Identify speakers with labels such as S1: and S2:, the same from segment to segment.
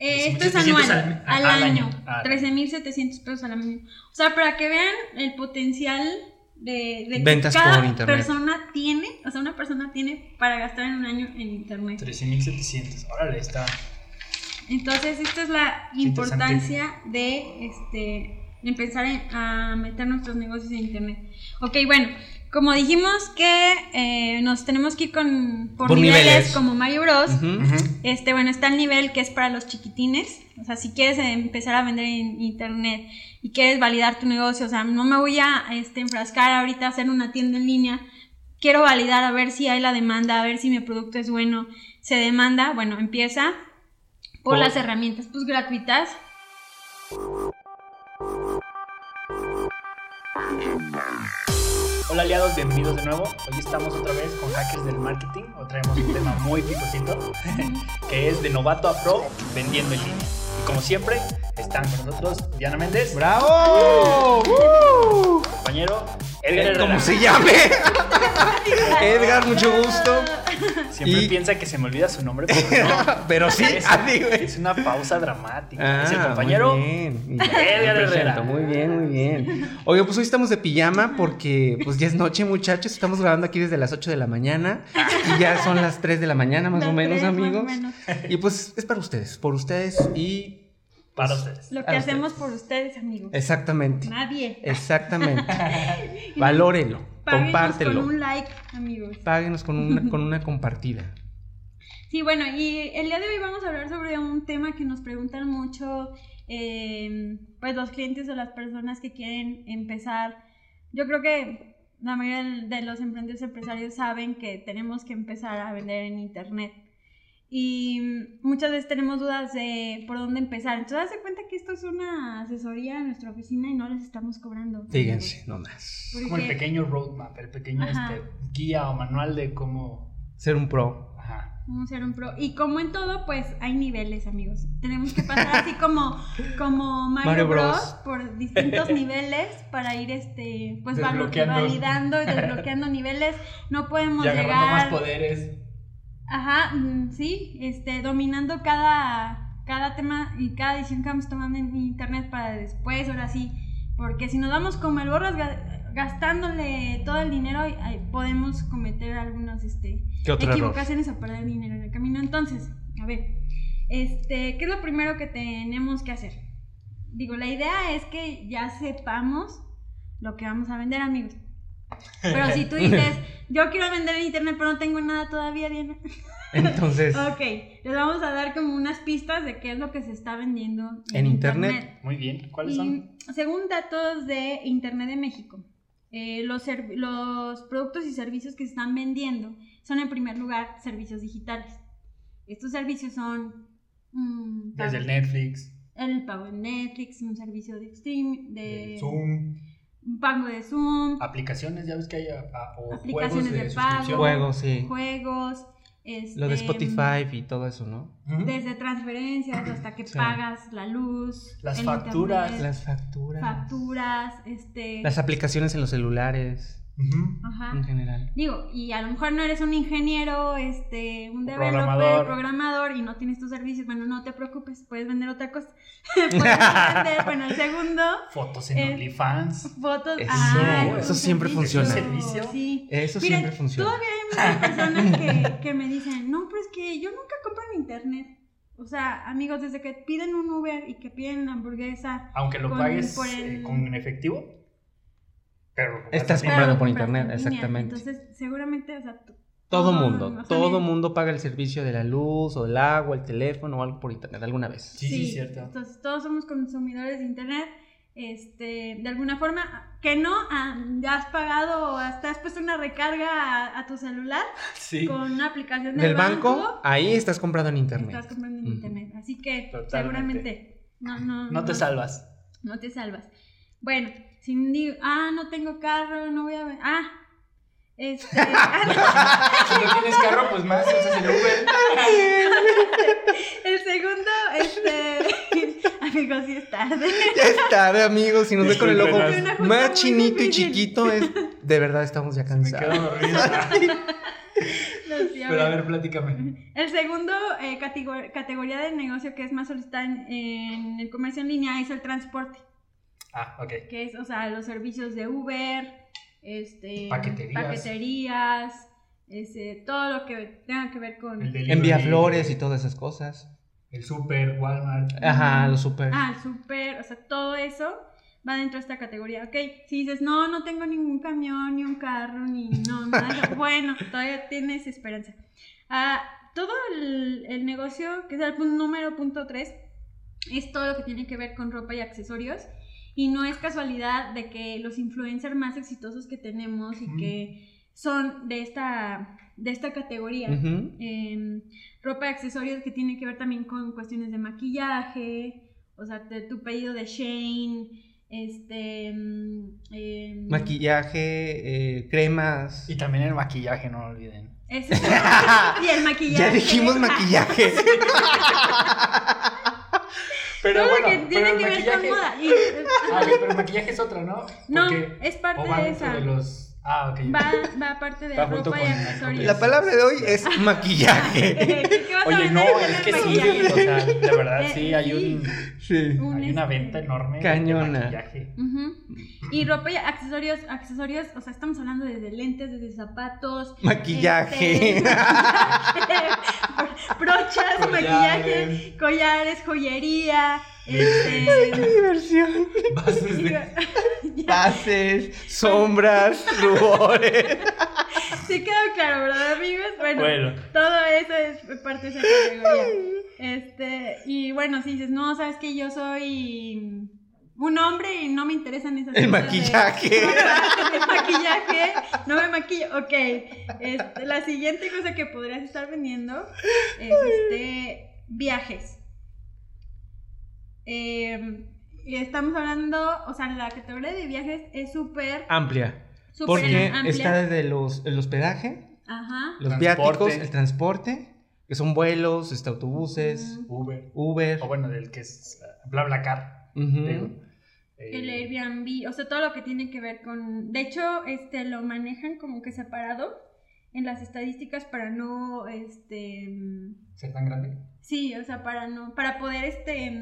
S1: Eh, esto es
S2: 13,700
S1: anual,
S2: al-
S1: al,
S2: al
S1: año.
S2: año. Ah.
S1: 13.700 pesos al año. O sea, para que vean el potencial de, de que cada
S3: por
S1: persona tiene, o sea, una persona tiene para gastar en un año en internet.
S2: 13.700. Órale, está.
S1: Entonces, esta es la importancia de este empezar en- a meter nuestros negocios en internet. Ok, bueno, como dijimos que eh, nos tenemos que ir con por,
S3: Por
S1: niveles,
S3: niveles.
S1: como Mario Bros. Este, bueno, está el nivel que es para los chiquitines. O sea, si quieres eh, empezar a vender en internet y quieres validar tu negocio, o sea, no me voy a este, enfrascar ahorita a hacer una tienda en línea. Quiero validar a ver si hay la demanda, a ver si mi producto es bueno. Se demanda, bueno, empieza por
S2: Por-
S1: las herramientas pues gratuitas.
S2: Hola aliados, bienvenidos de nuevo. Hoy estamos otra vez con Hackers del Marketing. Hoy traemos un tema muy picosito, que es de novato a pro vendiendo en línea. Y como siempre, están con nosotros Diana Méndez,
S3: ¡Bravo! ¡Uh!
S2: compañero Edgar Herrera.
S3: ¿Cómo se llame? Edgar, mucho gusto.
S2: Siempre
S3: Y-
S2: piensa que se me olvida su nombre, pero no.
S3: Pero sí,
S2: Es,
S3: así,
S2: es una pausa dramática.
S3: Ah,
S2: es el compañero
S3: Muy bien.
S2: Edgar
S3: me
S2: Herrera.
S3: presento, Muy bien, muy bien. Oye, pues hoy estamos de pijama porque pues ya es noche, muchachos. Estamos grabando aquí desde las 8 de la mañana y ya son las 3 de la mañana más o menos,
S1: tres, más o
S3: amigos.
S1: menos.
S3: Y pues es para ustedes, por ustedes y
S2: para ustedes.
S1: Lo que hacemos por ustedes, amigos.
S3: exactamente.
S1: Nadie.
S3: Exactamente. Valórelo,
S1: Páguenos
S3: compártelo.
S1: con un like, amigos.
S3: Páguenos con una, con una compartida.
S1: Sí, bueno, y el día de hoy vamos a hablar sobre un tema que nos preguntan mucho, eh, pues los clientes o las personas que quieren empezar. Yo creo que la mayoría de los emprendedores empresarios saben que tenemos que empezar a vender en internet. Y muchas veces tenemos dudas de por dónde empezar. Entonces, haz cuenta que esto es una asesoría en nuestra oficina y no les estamos cobrando.
S3: Fíjense, nomás.
S2: Es como el pequeño roadmap, el pequeño este, guía o manual de cómo.
S3: Ser un pro.
S2: Ajá.
S1: Vamos a ser un pro. Y como en todo, pues hay niveles, amigos. Tenemos que pasar así como, como Mario,
S3: Mario
S1: Bros.
S3: Bros.
S1: por distintos niveles para ir este pues validando y desbloqueando niveles. No podemos
S2: Y agarrando más
S1: llegar.
S2: poderes.
S1: Ajá, mm, sí, este, dominando cada, cada tema y cada decisión que vamos tomando en internet para después, ahora sí. Porque si nos vamos como el borras ga- gastándole todo el dinero, podemos cometer algunos este, equivocaciones o perder dinero en el camino. Entonces, a ver, este, ¿qué es lo primero que tenemos que hacer? Digo, la idea es que ya sepamos lo que vamos a vender, amigos. Pero si tú dices, yo quiero vender en internet, pero no tengo nada todavía, Diana.
S3: Entonces,
S1: Ok, les vamos a dar como unas pistas de qué es lo que se está vendiendo
S3: En internet.
S2: Muy bien. ¿Cuáles son?
S1: Según datos de Internet de México, eh, los, productos y servicios que se están vendiendo son en primer lugar servicios digitales. Estos servicios son mm,
S2: Desde el Netflix,
S1: el pago en Netflix, un servicio de stream, de
S2: el Zoom,
S1: pago de Zoom,
S2: aplicaciones, ya ves que hay a- a- o
S1: Aplicaciones
S2: juegos de,
S1: de pago.
S2: suscripción.
S3: juegos, sí.
S1: juegos, este,
S3: Lo de Spotify y todo eso, ¿no?
S1: Desde transferencias hasta que
S3: Sí.
S1: pagas la luz,
S2: Las facturas.
S1: internet,
S3: Las facturas.
S1: facturas, este,
S3: Las aplicaciones en los celulares,
S1: Ajá.
S3: en general.
S1: Digo, y a lo mejor no eres un ingeniero, este, un developer,
S2: Programador.
S1: programador. y no tienes tus servicios, bueno, no te preocupes, puedes vender otra cosa. puedes vender, bueno, el segundo,
S2: Fotos en
S1: Eh,
S2: OnlyFans.
S1: fotos.
S3: Eso,
S1: ah,
S3: eso siempre
S1: servicio,
S2: funciona.
S1: Sí.
S3: Eso siempre funciona.
S1: Todavía hay muchas personas que, que me dicen, no, pero es que yo nunca compro en internet. O sea, amigos, desde que piden un Uber y que piden la hamburguesa,
S2: Aunque lo
S1: con-
S2: pagues
S1: por
S2: eh, con efectivo. Pero
S3: Estás
S1: Pero
S3: comprando por internet,
S1: en línea.
S3: exactamente.
S1: Entonces, seguramente, o sea,
S3: Todo
S1: todo,
S3: mundo,
S1: o sea,
S3: todo mundo paga el servicio de la luz o del agua, el teléfono o algo por internet alguna vez.
S2: Sí, sí, cierto.
S1: Entonces, todos somos consumidores de internet. Este, de alguna forma, que no ah, ya has pagado o hasta has puesto una recarga a, a tu celular
S2: Sí.
S1: con una aplicación del,
S3: Del banco, ahí estás comprando en internet.
S1: estás comprando en internet. Así que
S2: Totalmente.
S1: seguramente no, no,
S2: No te salvas.
S1: No te salvas. Bueno, sin ah, no tengo carro, no voy a ver. Ah, este, ah,
S2: Si no tienes carro, pues más usas el Uber.
S1: el segundo, este, amigos, sí es tarde.
S3: Ya es tarde, amigos. Si nos ve con el ojo más chinito y chiquito, es de verdad estamos ya
S2: Me
S3: cansados.
S2: quedo dormido.
S1: Lo
S2: Pero a
S1: ver.
S2: platícame.
S1: El segundo eh, categor- categoría del negocio que es más solicitada en, en el comercio en línea es el transporte,
S2: Ah, ok.
S1: que es, o sea, los servicios de Uber, este,
S2: Paqueterías.
S1: paqueterías, este, todo lo que tenga que ver con...
S2: El delivery,
S3: Envía flores y todas esas cosas.
S2: El super, Walmart.
S3: Ajá, los super.
S1: Ah, el súper, o sea, todo eso va dentro de esta categoría. Ok, si dices, no, no tengo ningún camión, ni un carro, ni no, nada, bueno, todavía tienes esperanza. Ah, todo el, el negocio, que es el punto número punto 3, es todo lo que tiene que ver con ropa y accesorios. Y no es casualidad de que los influencers más exitosos que tenemos y que son de esta, de esta categoría em, ropa y accesorios que tiene que ver también con cuestiones de maquillaje, o sea, de tu pedido de Shane, este... mm, em,
S3: Maquillaje, eh, cremas.
S2: Y también el maquillaje, no lo olviden.
S1: y el maquillaje.
S3: Ya dijimos maquillaje.
S2: Pero
S1: Todo
S2: bueno,
S1: lo que tiene
S2: pero
S1: que ver con moda. y-
S2: Ah, pero el maquillaje es otra, ¿no?
S1: no,
S2: Porque-
S1: es parte de esa.
S2: de los. Ah, ok.
S1: Va, va aparte de
S2: Va junto
S1: ropa y
S2: con-
S1: accesorios.
S3: La palabra de hoy es maquillaje.
S1: ¿Qué vas a
S2: Oye,
S1: vender
S2: no, es que sí,
S1: maquillaje?
S2: o sea, de verdad sí, hay un,
S3: Sí.
S2: Hay una
S1: este,
S2: venta enorme
S3: Cañona.
S2: de maquillaje.
S1: Y ropa y accesorios, accesorios, o sea, estamos hablando desde lentes, desde zapatos,
S3: Maquillaje.
S1: este, brochas,
S2: Collares.
S1: maquillaje, collares, joyería, este,
S3: Diversión.
S2: Bases de-
S1: ya.
S3: Bases, sombras, rubores.
S1: ¿Sí quedó claro, verdad, amigos? Bueno,
S2: Bueno.
S1: todo eso es parte de esa categoría. Este, y bueno, si dices, no, sabes que yo soy un hombre y no me interesan esas
S3: El
S1: cosas de
S3: maquillaje.
S1: El maquillaje, no me maquillo. Ok, este, la siguiente cosa que podrías estar vendiendo es este, viajes. Eh, y estamos hablando, o sea, la categoría de viajes es súper,
S3: Amplia.
S1: súper
S3: Porque
S1: amplia.
S3: está desde los, el hospedaje,
S1: Ajá.
S3: los
S2: Transporte.
S3: viáticos, el transporte, que son vuelos, este, autobuses.
S2: Uber.
S3: Uber.
S2: O bueno, del que es uh, BlaBlaCar. Digo. Eh,
S1: El Airbnb, o sea, todo lo que tiene que ver con... De hecho, este, lo manejan como que separado en las estadísticas para no, este...
S2: ¿Ser tan grande?
S1: Sí, o sea, para no... Para poder, este...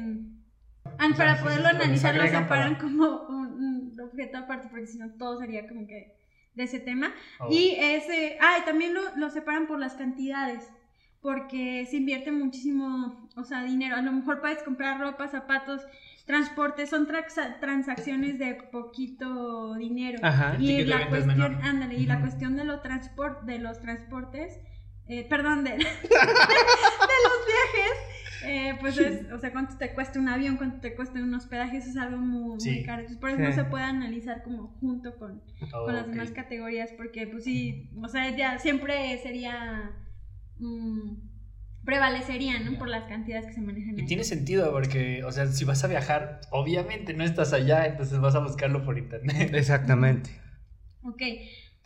S1: mm, ah,
S2: sea,
S1: para
S2: sí,
S1: poderlo
S2: sí,
S1: analizar, lo separan
S2: para-
S1: como un, un objeto aparte, porque si no todo sería como que de ese tema.
S2: Oh.
S1: Y ese... Ah, y también lo, lo separan por las cantidades. Porque se invierte muchísimo, o sea, dinero. A lo mejor puedes comprar ropa, zapatos, transporte, son traxa- transacciones de poquito dinero.
S3: Ajá.
S1: Y la cuestión, ándale, y la cuestión de, lo transport, de los transportes, eh, perdón, de, de los viajes, eh, pues es, o sea, cuánto te cuesta un avión, cuánto te cuesta un hospedaje, eso es algo muy, muy
S2: Sí.
S1: caro. Entonces, por eso no se puede analizar como junto con,
S2: Oh,
S1: con las
S2: ok.
S1: demás categorías, porque pues sí, o sea, ya siempre sería, mm, prevalecería, ¿no?
S2: Ya.
S1: Por las cantidades que se manejan
S2: Y
S1: ahí.
S2: tiene sentido porque, o sea, si vas a viajar, obviamente no estás allá, entonces vas a buscarlo por internet.
S3: Exactamente.
S1: Ok.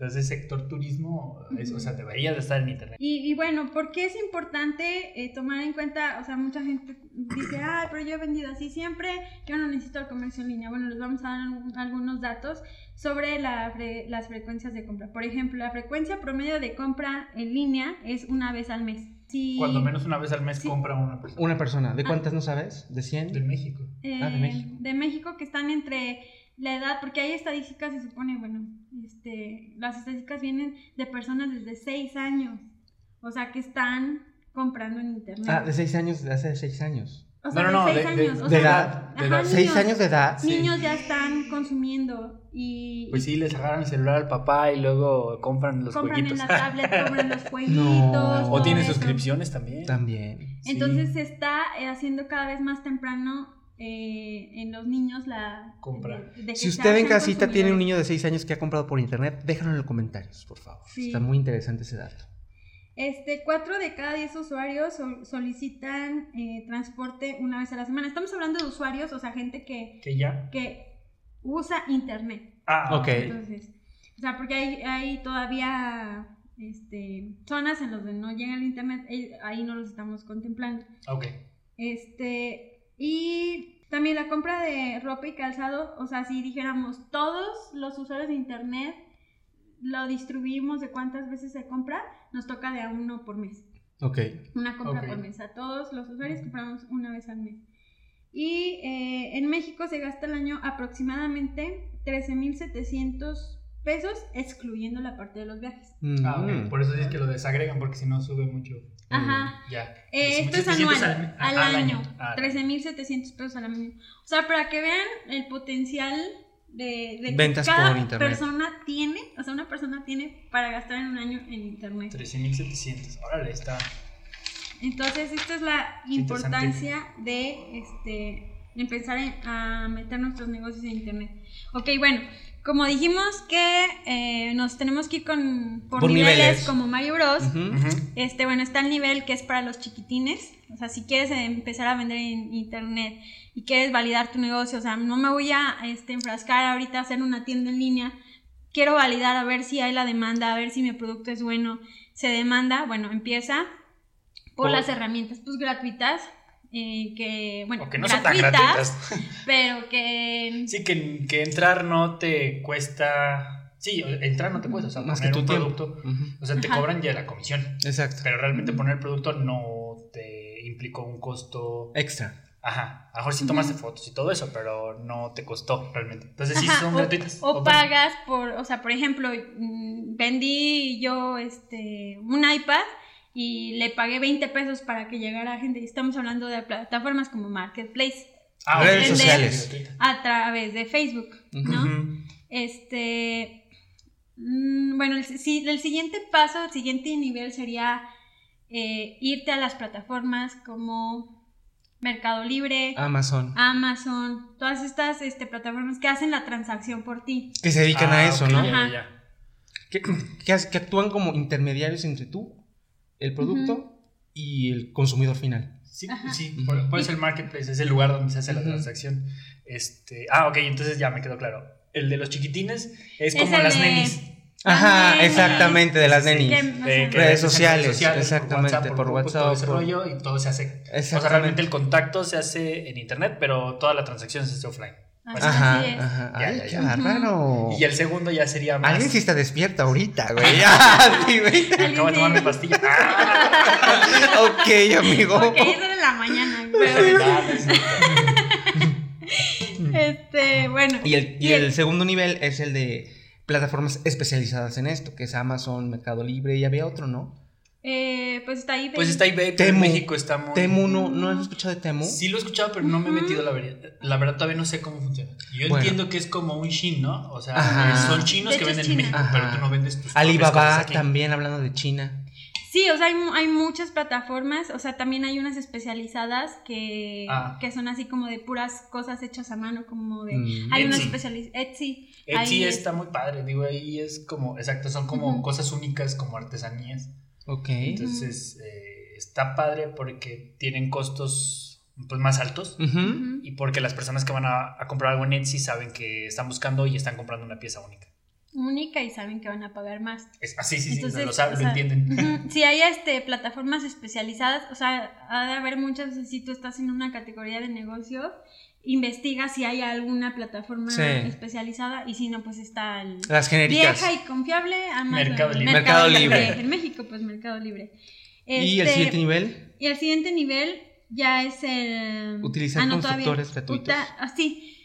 S2: Entonces, sector turismo, es- o sea, debería de estar en internet.
S1: Y, y bueno, ¿por qué es importante eh, tomar en cuenta? O sea, mucha gente dice, ah, pero yo he vendido así siempre, yo no necesito el comercio en línea. Bueno, les vamos a dar algunos datos sobre la fre- las frecuencias de compra. Por ejemplo, la frecuencia promedio de compra en línea es una vez al mes. Si,
S2: Cuando menos una vez al mes
S1: Sí.
S2: compra una persona.
S3: Una persona. ¿De
S1: Ah.
S3: cuántas no sabes? ¿De 100?
S2: De México.
S1: eh,
S3: Ah, de México.
S1: de México que están entre la edad, porque hay estadísticas, se supone, bueno, este, las estadísticas vienen de personas desde 6 años, o sea, que están comprando en internet.
S3: Ah, de 6 años, de hace 6 años.
S1: O sea,
S2: No, no, no,
S1: de 6
S2: de- de-
S1: años. o
S3: de
S1: sea,
S3: edad,
S2: de
S1: ajá,
S2: edad.
S3: ¿6
S1: niños-
S3: años de edad?
S2: Sí.
S1: Niños ya están consumiendo y
S2: Pues sí, les agarran el celular al papá y luego compran los
S1: compran en
S2: jueguitos.
S1: la tablet, compran los jueguitos.
S3: No.
S2: o
S1: todo
S2: tiene
S1: eso.
S2: suscripciones también.
S3: También.
S2: Sí.
S1: Entonces se está eh, haciendo cada vez más temprano eh, en los niños la
S2: Compra.
S1: de- de que
S3: Si usted en casita tiene un niño de 6 años que ha comprado por internet, déjalo en los comentarios, por favor.
S1: Sí.
S3: Está muy interesante ese dato.
S1: Este, 4 de cada 10 usuarios sol- solicitan eh, transporte una vez a la semana. Estamos hablando de usuarios, o sea, gente que,
S2: Que ya.
S1: que usa internet.
S2: Ah,
S3: Ok.
S1: Entonces, o sea, porque hay, hay todavía este, zonas en las que no llega el internet, eh, ahí no los estamos contemplando.
S2: Ok.
S1: Este, y también la compra de ropa y calzado, o sea, si dijéramos todos los usuarios de internet lo distribuimos de cuántas veces se compra, nos toca de a uno por mes.
S3: Ok.
S1: Una compra por mes. A todos los usuarios compramos una vez al mes. Y eh, en México se gasta al año aproximadamente 13.700 pesos, excluyendo la parte de los viajes.
S2: Ah, ok.
S3: Mm.
S2: Por eso dices que lo desagregan, porque si no sube mucho.
S1: Ajá.
S2: Ya.
S1: Eh, esto es
S2: 1700
S1: anual,
S2: al,
S1: al,
S2: ah,
S1: año.
S2: Ah,
S1: 13.700 pesos al año. O sea, para que vean el potencial de, de que
S3: Ventas
S1: cada
S3: por internet.
S1: persona tiene, o sea, una persona tiene para gastar en un año en internet.
S2: 13.700. Órale, está.
S1: Entonces, esta es la importancia de este empezar en- a meter nuestros negocios en internet. Ok, bueno, como dijimos que eh, nos tenemos que ir con, por,
S3: Por
S1: niveles,
S3: niveles.
S1: como Mario Bros. Este, bueno, está el nivel que es para los chiquitines. O sea, si quieres eh, empezar a vender en internet y quieres validar tu negocio, o sea, no me voy a este, enfrascar ahorita a hacer una tienda en línea. Quiero validar a ver si hay la demanda, a ver si mi producto es bueno. Se demanda, bueno, empieza por
S2: Por-
S1: las herramientas pues gratuitas. Eh, que, bueno,
S2: O que no son tan
S1: gratuitas,
S2: gratuitas.
S1: pero que
S2: Sí, que, que entrar no te cuesta. Sí, entrar no te cuesta. O sea,
S3: Más que
S2: poner
S3: tu
S2: un producto.
S3: Ujú.
S2: O sea, te
S1: Ajá.
S2: cobran ya la comisión.
S3: Exacto.
S2: Pero realmente poner el producto no te implicó un costo.
S3: Extra.
S2: Ajá. A lo mejor sí tomaste fotos y todo eso, pero no te costó realmente. Entonces sí
S1: Ajá,
S2: son
S1: o,
S2: gratuitas.
S1: o
S2: O-
S1: pagas por, o sea, por ejemplo, mm, vendí yo este un iPad y le pagué 20 pesos para que llegara gente. Y estamos hablando de plataformas como Marketplace
S2: Ah,
S3: Redes sociales.
S1: a través de Facebook, ¿no? Este, mm, bueno, el, si- el siguiente paso, el siguiente nivel sería eh, irte a las plataformas como Mercado Libre,
S3: Amazon.
S1: Amazon, todas estas este, plataformas que hacen la transacción por ti.
S3: Que se dedican a
S2: Ah,
S3: eso, ¿no?
S2: ya,
S1: Ajá.
S2: ya, ya.
S3: Que, que hace- que actúan como intermediarios entre tú, el producto y el consumidor final.
S2: Sí, sí, por, por eso el marketplace es el lugar donde se hace la transacción. Este, ah, ok, entonces ya me quedó claro. El de los chiquitines es como las
S1: de-
S2: nenis.
S3: Ajá,
S1: nenis.
S3: exactamente, de las nenis.
S2: Eh,
S3: Redes sociales, exactamente, por
S2: grupos, todo
S3: WhatsApp,
S2: ese
S3: por-
S2: rollo y todo se hace. O sea, realmente el contacto se hace en internet, pero toda la transacción se hace offline.
S1: Así
S3: Ajá,
S1: es.
S3: ajá.
S2: Ya,
S3: Ay,
S2: ya,
S3: qué
S2: ya.
S3: bárbaro.
S2: Y el segundo ya sería más.
S3: Alguien sí está despierta ahorita, güey. Sí, güey.
S2: Acabo de tomar mi pastilla.
S3: Ok, amigo.
S1: Ok, eso de la mañana. Pero, este, bueno.
S3: Y el, y el segundo nivel es el de plataformas especializadas en esto, que es Amazon, Mercado Libre y había otro, ¿no?
S1: Eh, pues está ahí.
S2: Pues está eBay, pero en
S3: Temu.
S2: México está muy.
S3: Temu, ¿no, ¿no has escuchado de Temu?
S2: Sí lo he escuchado, pero no me he metido la verdad. La verdad todavía no sé cómo funciona. Yo
S3: Bueno.
S2: entiendo que es como un Shin, ¿no? O sea,
S3: Ajá.
S2: son chinos
S1: De
S2: que venden en
S1: China.
S2: México, pero tú no vendes tus
S3: Alibaba
S2: aquí.
S3: también, hablando de China.
S1: Sí, o sea, hay, hay muchas plataformas, o sea, también hay unas especializadas que,
S2: Ah.
S1: que son así como de puras cosas hechas a mano, como de...
S3: Mm.
S1: Hay unas especializadas... Etsy.
S2: Etsy
S1: ahí
S2: está muy padre, digo, ahí es como, exacto, son como cosas únicas, como artesanías.
S3: Ok.
S2: Entonces, eh, está padre porque tienen costos pues, más altos. Y porque las personas que van a, a comprar algo en Etsy saben que están buscando y están comprando una pieza única.
S1: Única y saben que van a pagar más.
S2: Es, así, sí, sí,
S1: Entonces,
S2: lo saben,
S1: o
S2: lo entienden.
S1: ujú, Si hay este, plataformas especializadas, o sea, ha de haber muchas, si tú estás en una categoría de negocio, investiga si hay alguna plataforma
S3: Sí.
S1: especializada y si no, pues está el...
S3: Las genéricas.
S1: Vieja y confiable, Amazon.
S2: Mercado Libre.
S3: Mercado Libre.
S1: En México, pues Mercado Libre.
S3: Y el
S1: Este,
S3: siguiente nivel,
S1: y el siguiente nivel ya es el...
S3: Utilizar constructores gratuitos.
S1: Uta- ah, sí.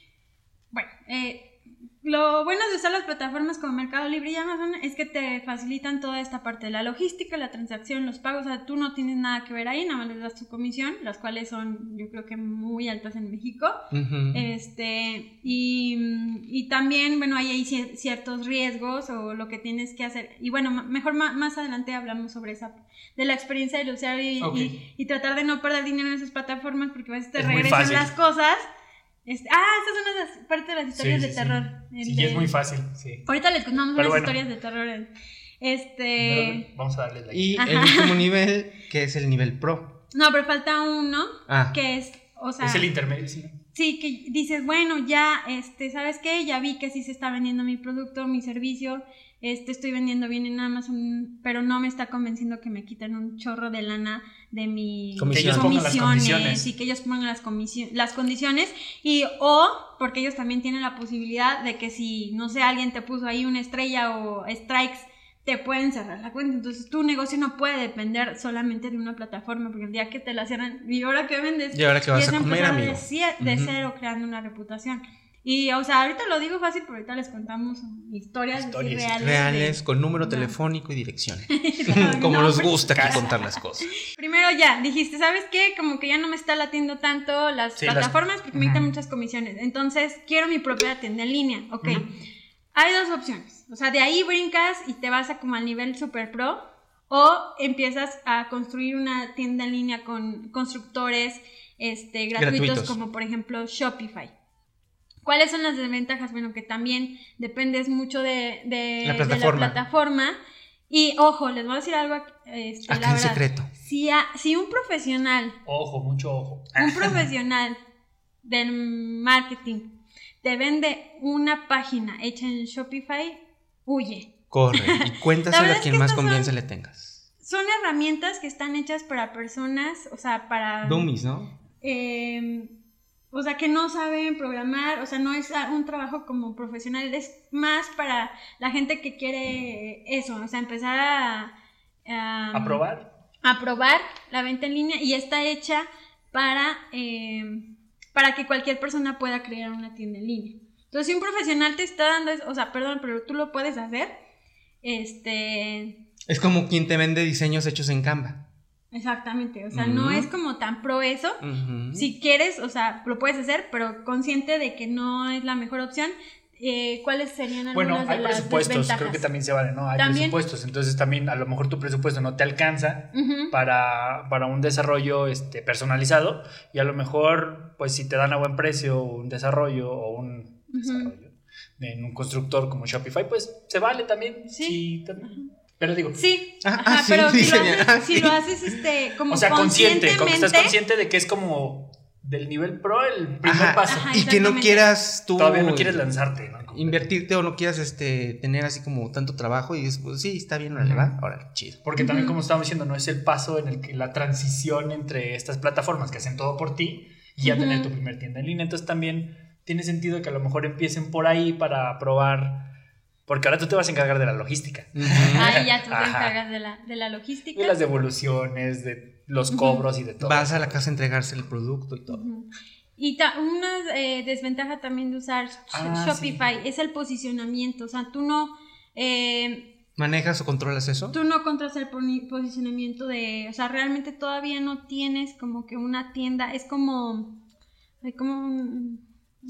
S1: Bueno, eh, lo bueno de usar las plataformas como Mercado Libre y Amazon es que te facilitan toda esta parte de la logística, la transacción, los pagos. O sea, tú no tienes nada que ver ahí, nada más les das tu comisión, las cuales son, yo creo que muy altas en México. Este, y, y también, bueno, ahí hay cier- ciertos riesgos o lo que tienes que hacer. Y bueno, mejor más adelante hablamos sobre esa, de la experiencia del usuario y, y- y tratar de no perder dinero en esas plataformas porque a veces te
S2: Es
S1: regresan las cosas. Este, ah, esta es una de las partes de las historias
S2: Sí,
S1: de terror.
S2: sí. Sí,
S1: de-
S2: es muy fácil, sí.
S1: Ahorita les contamos unas
S2: bueno.
S1: historias de terror. Este.
S2: Pero vamos a darle like.
S3: Y el último nivel, que es el nivel pro.
S1: No, pero falta uno
S3: Ah,
S1: que es, o sea,
S2: es el intermedio, sí.
S1: Sí, que dices, bueno, ya, este, ¿sabes qué? Ya vi que sí se está vendiendo mi producto, mi servicio, este, estoy vendiendo bien en Amazon, pero no me está convenciendo que me quiten un chorro de lana de mi
S3: Comisiones.
S2: Que
S1: comisiones y que ellos pongan las, comisi- las condiciones y o porque ellos también tienen la posibilidad de que si, no sé, alguien te puso ahí una estrella o strikes, te pueden cerrar la cuenta. Entonces tu negocio no puede depender solamente de una plataforma, porque el día que te la cierran, ¿y ahora qué vendes?
S3: ¿Y ahora vas a comer, amigo?
S1: De, de cero creando una reputación. Y, o sea, ahorita lo digo fácil, pero ahorita les contamos historias,
S2: Historias,
S1: reales.
S3: Reales,
S1: de-
S3: con número
S1: No.
S3: telefónico y dirección.
S1: No,
S3: Como
S1: no,
S3: nos gusta aquí contar las cosas.
S1: Primero ya, dijiste, ¿sabes qué? Como que ya no me está latiendo tanto las
S2: Sí, las-
S1: plataformas porque me quitan muchas comisiones. Entonces, quiero mi propia tienda en línea. Ok. Hay dos opciones. O sea, de ahí brincas y te vas a como al nivel super pro. O empiezas a construir una tienda en línea con constructores este, gratuitos,
S3: Gratuitos.
S1: como por ejemplo Shopify. ¿Cuáles son las desventajas? Bueno, que también dependes mucho de, de-
S3: La
S1: de
S3: plataforma.
S1: plataforma. Y ojo, les voy a decir algo este,
S3: Acá
S1: la verdad.
S3: secreto.
S1: Si, a- si un profesional,
S2: Ojo, mucho ojo.
S1: un profesional del marketing te vende una página hecha en Shopify, huye.
S3: Corre y cuéntaselo a quien más confianza le tengas.
S1: Son herramientas que están hechas para personas, o sea, para...
S3: Dummies, ¿no?
S1: eh, o sea, que no saben programar, o sea, no es un trabajo como profesional, es más para la gente que quiere eso, o sea, empezar a... a-
S2: ¿A probar?
S1: a probar la venta en línea y está hecha para, eh, para que cualquier persona pueda crear una tienda en línea. Entonces, si un profesional te está dando, o sea, perdón, pero tú lo puedes hacer, este,
S3: Es como quien te vende diseños hechos en Canva.
S1: Exactamente, o sea, no es como tan pro eso. Si quieres, o sea, lo puedes hacer, pero consciente de que no es la mejor opción. Eh, ¿Cuáles serían algunas
S2: Bueno,
S1: de
S2: hay
S1: las
S2: presupuestos, creo que también se vale, ¿no? Hay
S1: También.
S2: presupuestos, entonces también a lo mejor tu presupuesto no te alcanza para, para un desarrollo este, personalizado y a lo mejor, pues si te dan a buen precio un desarrollo o un desarrollo en un constructor como Shopify, pues se vale también.
S1: Sí.
S2: también. Pero digo,
S1: Sí,
S3: Ah,
S1: ajá,
S3: ah, sí,
S1: pero si, lo haces,
S3: ah,
S1: si
S3: sí.
S1: lo haces este, como
S2: o sea, consciente, como estás
S1: conscientemente,
S2: consciente de que es como del nivel pro el primer
S3: Ajá,
S2: paso.
S1: Ajá,
S3: y que no quieras tú
S2: Todavía no quieres lanzarte, ¿no?
S3: invertirte o no quieras este tener así como tanto trabajo y después sí, está bien, órale, va, órale, chido.
S2: Porque también,
S1: Ujú.
S2: como estábamos diciendo, no es el paso en el que la transición entre estas plataformas que hacen todo por ti y ya
S1: Ujú.
S2: tener tu primer tienda en línea. Entonces también tiene sentido que a lo mejor empiecen por ahí para probar. Porque ahora tú te vas a encargar de la logística,
S1: Ahí ya tú te
S2: Ajá.
S1: encargas de la, de la logística.
S2: de las devoluciones, de los cobros y de todo.
S3: Vas a la casa a entregarse el producto y todo.
S1: Y ta- una eh, desventaja también de usar
S2: Ah,
S1: Shopify es el posicionamiento. O sea, tú no, eh,
S3: ¿Manejas o controlas eso?
S1: tú no controlas el posicionamiento de, o sea, realmente todavía no tienes como que una tienda. Es como, hay como un-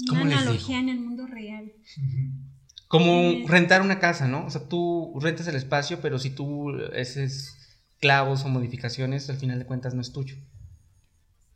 S3: ¿Cómo
S1: una analogía en el mundo real.
S2: Ujú.
S3: Como rentar una casa, ¿no? O sea, tú rentas el espacio, pero si tú haces clavos o modificaciones, al final de cuentas no es tuyo.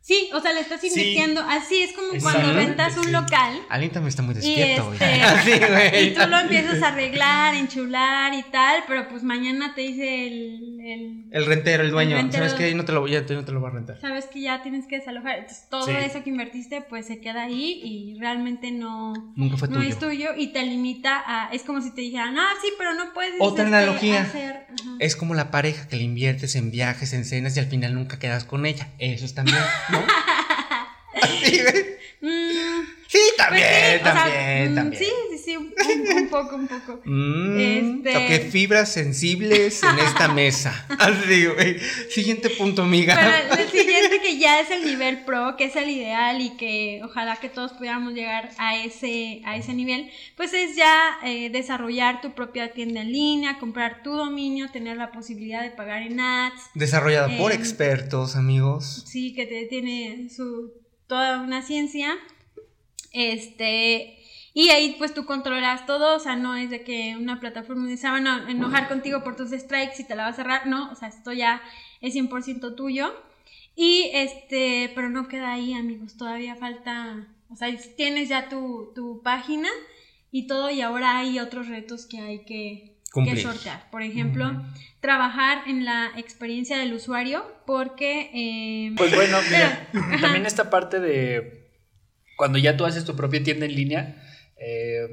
S1: Sí, o sea, le estás
S2: Sí.
S1: invirtiendo. Así es como cuando rentas un
S2: sí.
S1: local.
S3: Alguien también está muy despierto, güey.
S1: este,
S3: Así, güey.
S1: y tú lo empiezas a arreglar, enchular y tal, pero pues mañana te dice el, el-
S3: El rentero, el dueño.
S1: El rentero.
S3: ¿Sabes qué? No te lo voy a, no te lo voy a rentar.
S1: sabes que ya tienes que desalojar. Entonces todo
S2: Sí.
S1: eso que invertiste pues se queda ahí y realmente no,
S3: Nunca fue
S1: no
S3: tuyo.
S1: es tuyo y te limita a... Es como si te dijeran, ah, sí, pero no puedes
S3: Otra
S1: este,
S3: analogía.
S1: hacer...
S3: Es como la pareja que le inviertes en viajes, en cenas y al final nunca quedas con ella. Eso es también, ¿no? Así, güey.
S1: Mm,
S3: Sí,
S1: pues
S3: también,
S1: sí, o sea,
S3: también,
S1: mm,
S3: también.
S1: Sí, sí, un, un- un poco, un poco.
S3: Mm,
S1: Este-
S3: Toqué fibras sensibles en esta mesa. Así, güey. Siguiente punto, amiga.
S1: Pero el siguiente que ya es el nivel pro, que es el ideal y que ojalá que todos pudiéramos llegar a ese, a ese nivel, pues es ya eh, desarrollar tu propia tienda en línea, comprar tu dominio, tener la posibilidad de pagar en ads,
S3: Desarrollada por
S1: Eh,
S3: expertos, amigos.
S1: sí, que te, tiene su, toda una ciencia, este... Y ahí pues tú controlas todo, o sea, no es de que una plataforma se van a enojar contigo por tus strikes y te la va a cerrar, no, o sea, esto ya es 100% tuyo. Y este, pero no queda ahí, amigos, todavía falta, o sea, tienes ya tu, tu página y todo y ahora hay otros retos que hay que, que sortear. Por ejemplo, trabajar en la experiencia del usuario porque... eh,
S2: Pues bueno, mira, también esta parte de cuando ya tú haces tu propia tienda en línea, eh,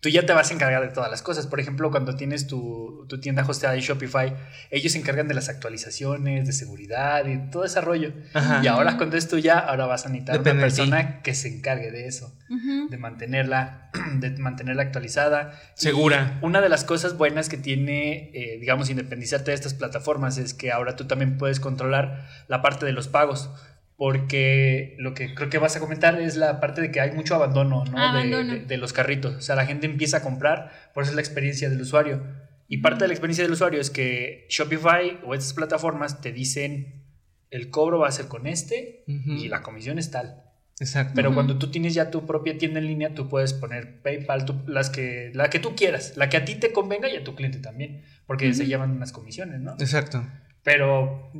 S2: tú ya te vas a encargar de todas las cosas. Por ejemplo, cuando tienes tu, tu tienda hosteada de Shopify, ellos se encargan de las actualizaciones, de seguridad y todo ese rollo.
S3: Ajá.
S2: Y ahora cuando es tuya, ahora vas a necesitar
S3: Depende
S2: una persona que se encargue de eso, de mantenerla, de mantenerla actualizada.
S3: Segura.
S2: Y una de las cosas buenas que tiene, eh, digamos, independizarte de estas plataformas es que ahora tú también puedes controlar la parte de los pagos. Porque lo que creo que vas a comentar es la parte de que hay mucho abandono, ¿no? De-
S1: Abandono.
S2: De, de los carritos. O sea, la gente empieza a comprar, por eso es la experiencia del usuario. Y parte de la experiencia del usuario es que Shopify o estas plataformas te dicen el cobro va a ser con este
S3: Ujú.
S2: y la comisión es tal.
S3: Exacto.
S2: Pero
S1: Ujú.
S2: cuando tú tienes ya tu propia tienda en línea, tú puedes poner PayPal, tú- las que, la que tú quieras, la que a ti te convenga y a tu cliente también, porque se
S1: Ujú.
S2: llevan unas comisiones, ¿no?
S3: Exacto.
S2: Pero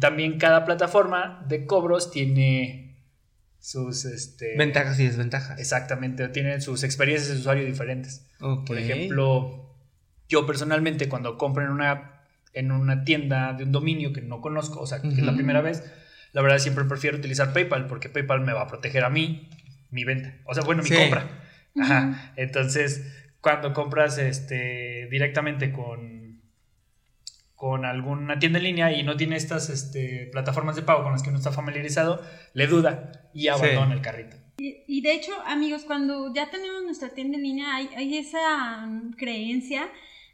S2: también cada plataforma de cobros tiene sus, este,
S3: Ventajas y desventajas.
S2: Exactamente, tiene sus experiencias de usuario diferentes. Por ejemplo, yo personalmente cuando compro en una, en una tienda de un dominio que no conozco, o sea, que es la primera vez, la verdad siempre prefiero utilizar PayPal porque PayPal me va a proteger a mí mi venta. O sea, bueno, mi
S3: Sí.
S2: compra. Ajá. Entonces, cuando compras este, directamente con, con alguna tienda en línea y no tiene estas este, plataformas de pago con las que uno está familiarizado, le duda y abandona el carrito.
S1: Y, y de hecho, amigos, cuando ya tenemos nuestra tienda en línea, hay, hay esa mm, creencia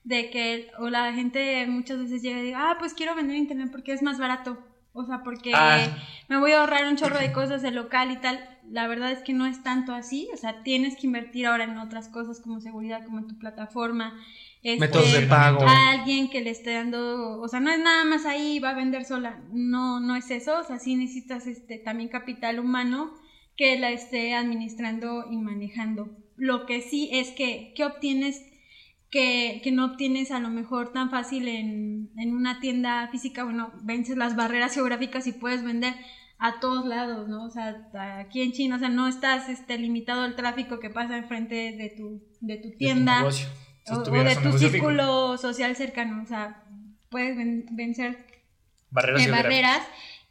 S1: de que o la gente muchas veces llega y diga, ah, pues quiero vender en internet porque es más barato. O sea, porque
S2: Ah.
S1: me voy a ahorrar un chorro de cosas de local y tal. La verdad es que no es tanto así. O sea, tienes que invertir ahora en otras cosas como seguridad, como en tu plataforma. este,
S3: Métodos de pago.
S1: a alguien que le esté dando, o sea, no es nada más ahí va a vender sola, no, no es eso, o sea, sí necesitas este también capital humano que la esté administrando y manejando. Lo que sí es que, ¿qué obtienes que, que no obtienes a lo mejor tan fácil en, en una tienda física? Bueno, vences las barreras geográficas y puedes vender a todos lados, ¿no? O sea, aquí en China, o sea, no estás este, limitado al tráfico que pasa enfrente de tu, de tu
S2: de tu
S1: tienda o, de tu círculo social cercano, o sea, puedes ven- vencer
S2: Barreras
S1: eh, barreras.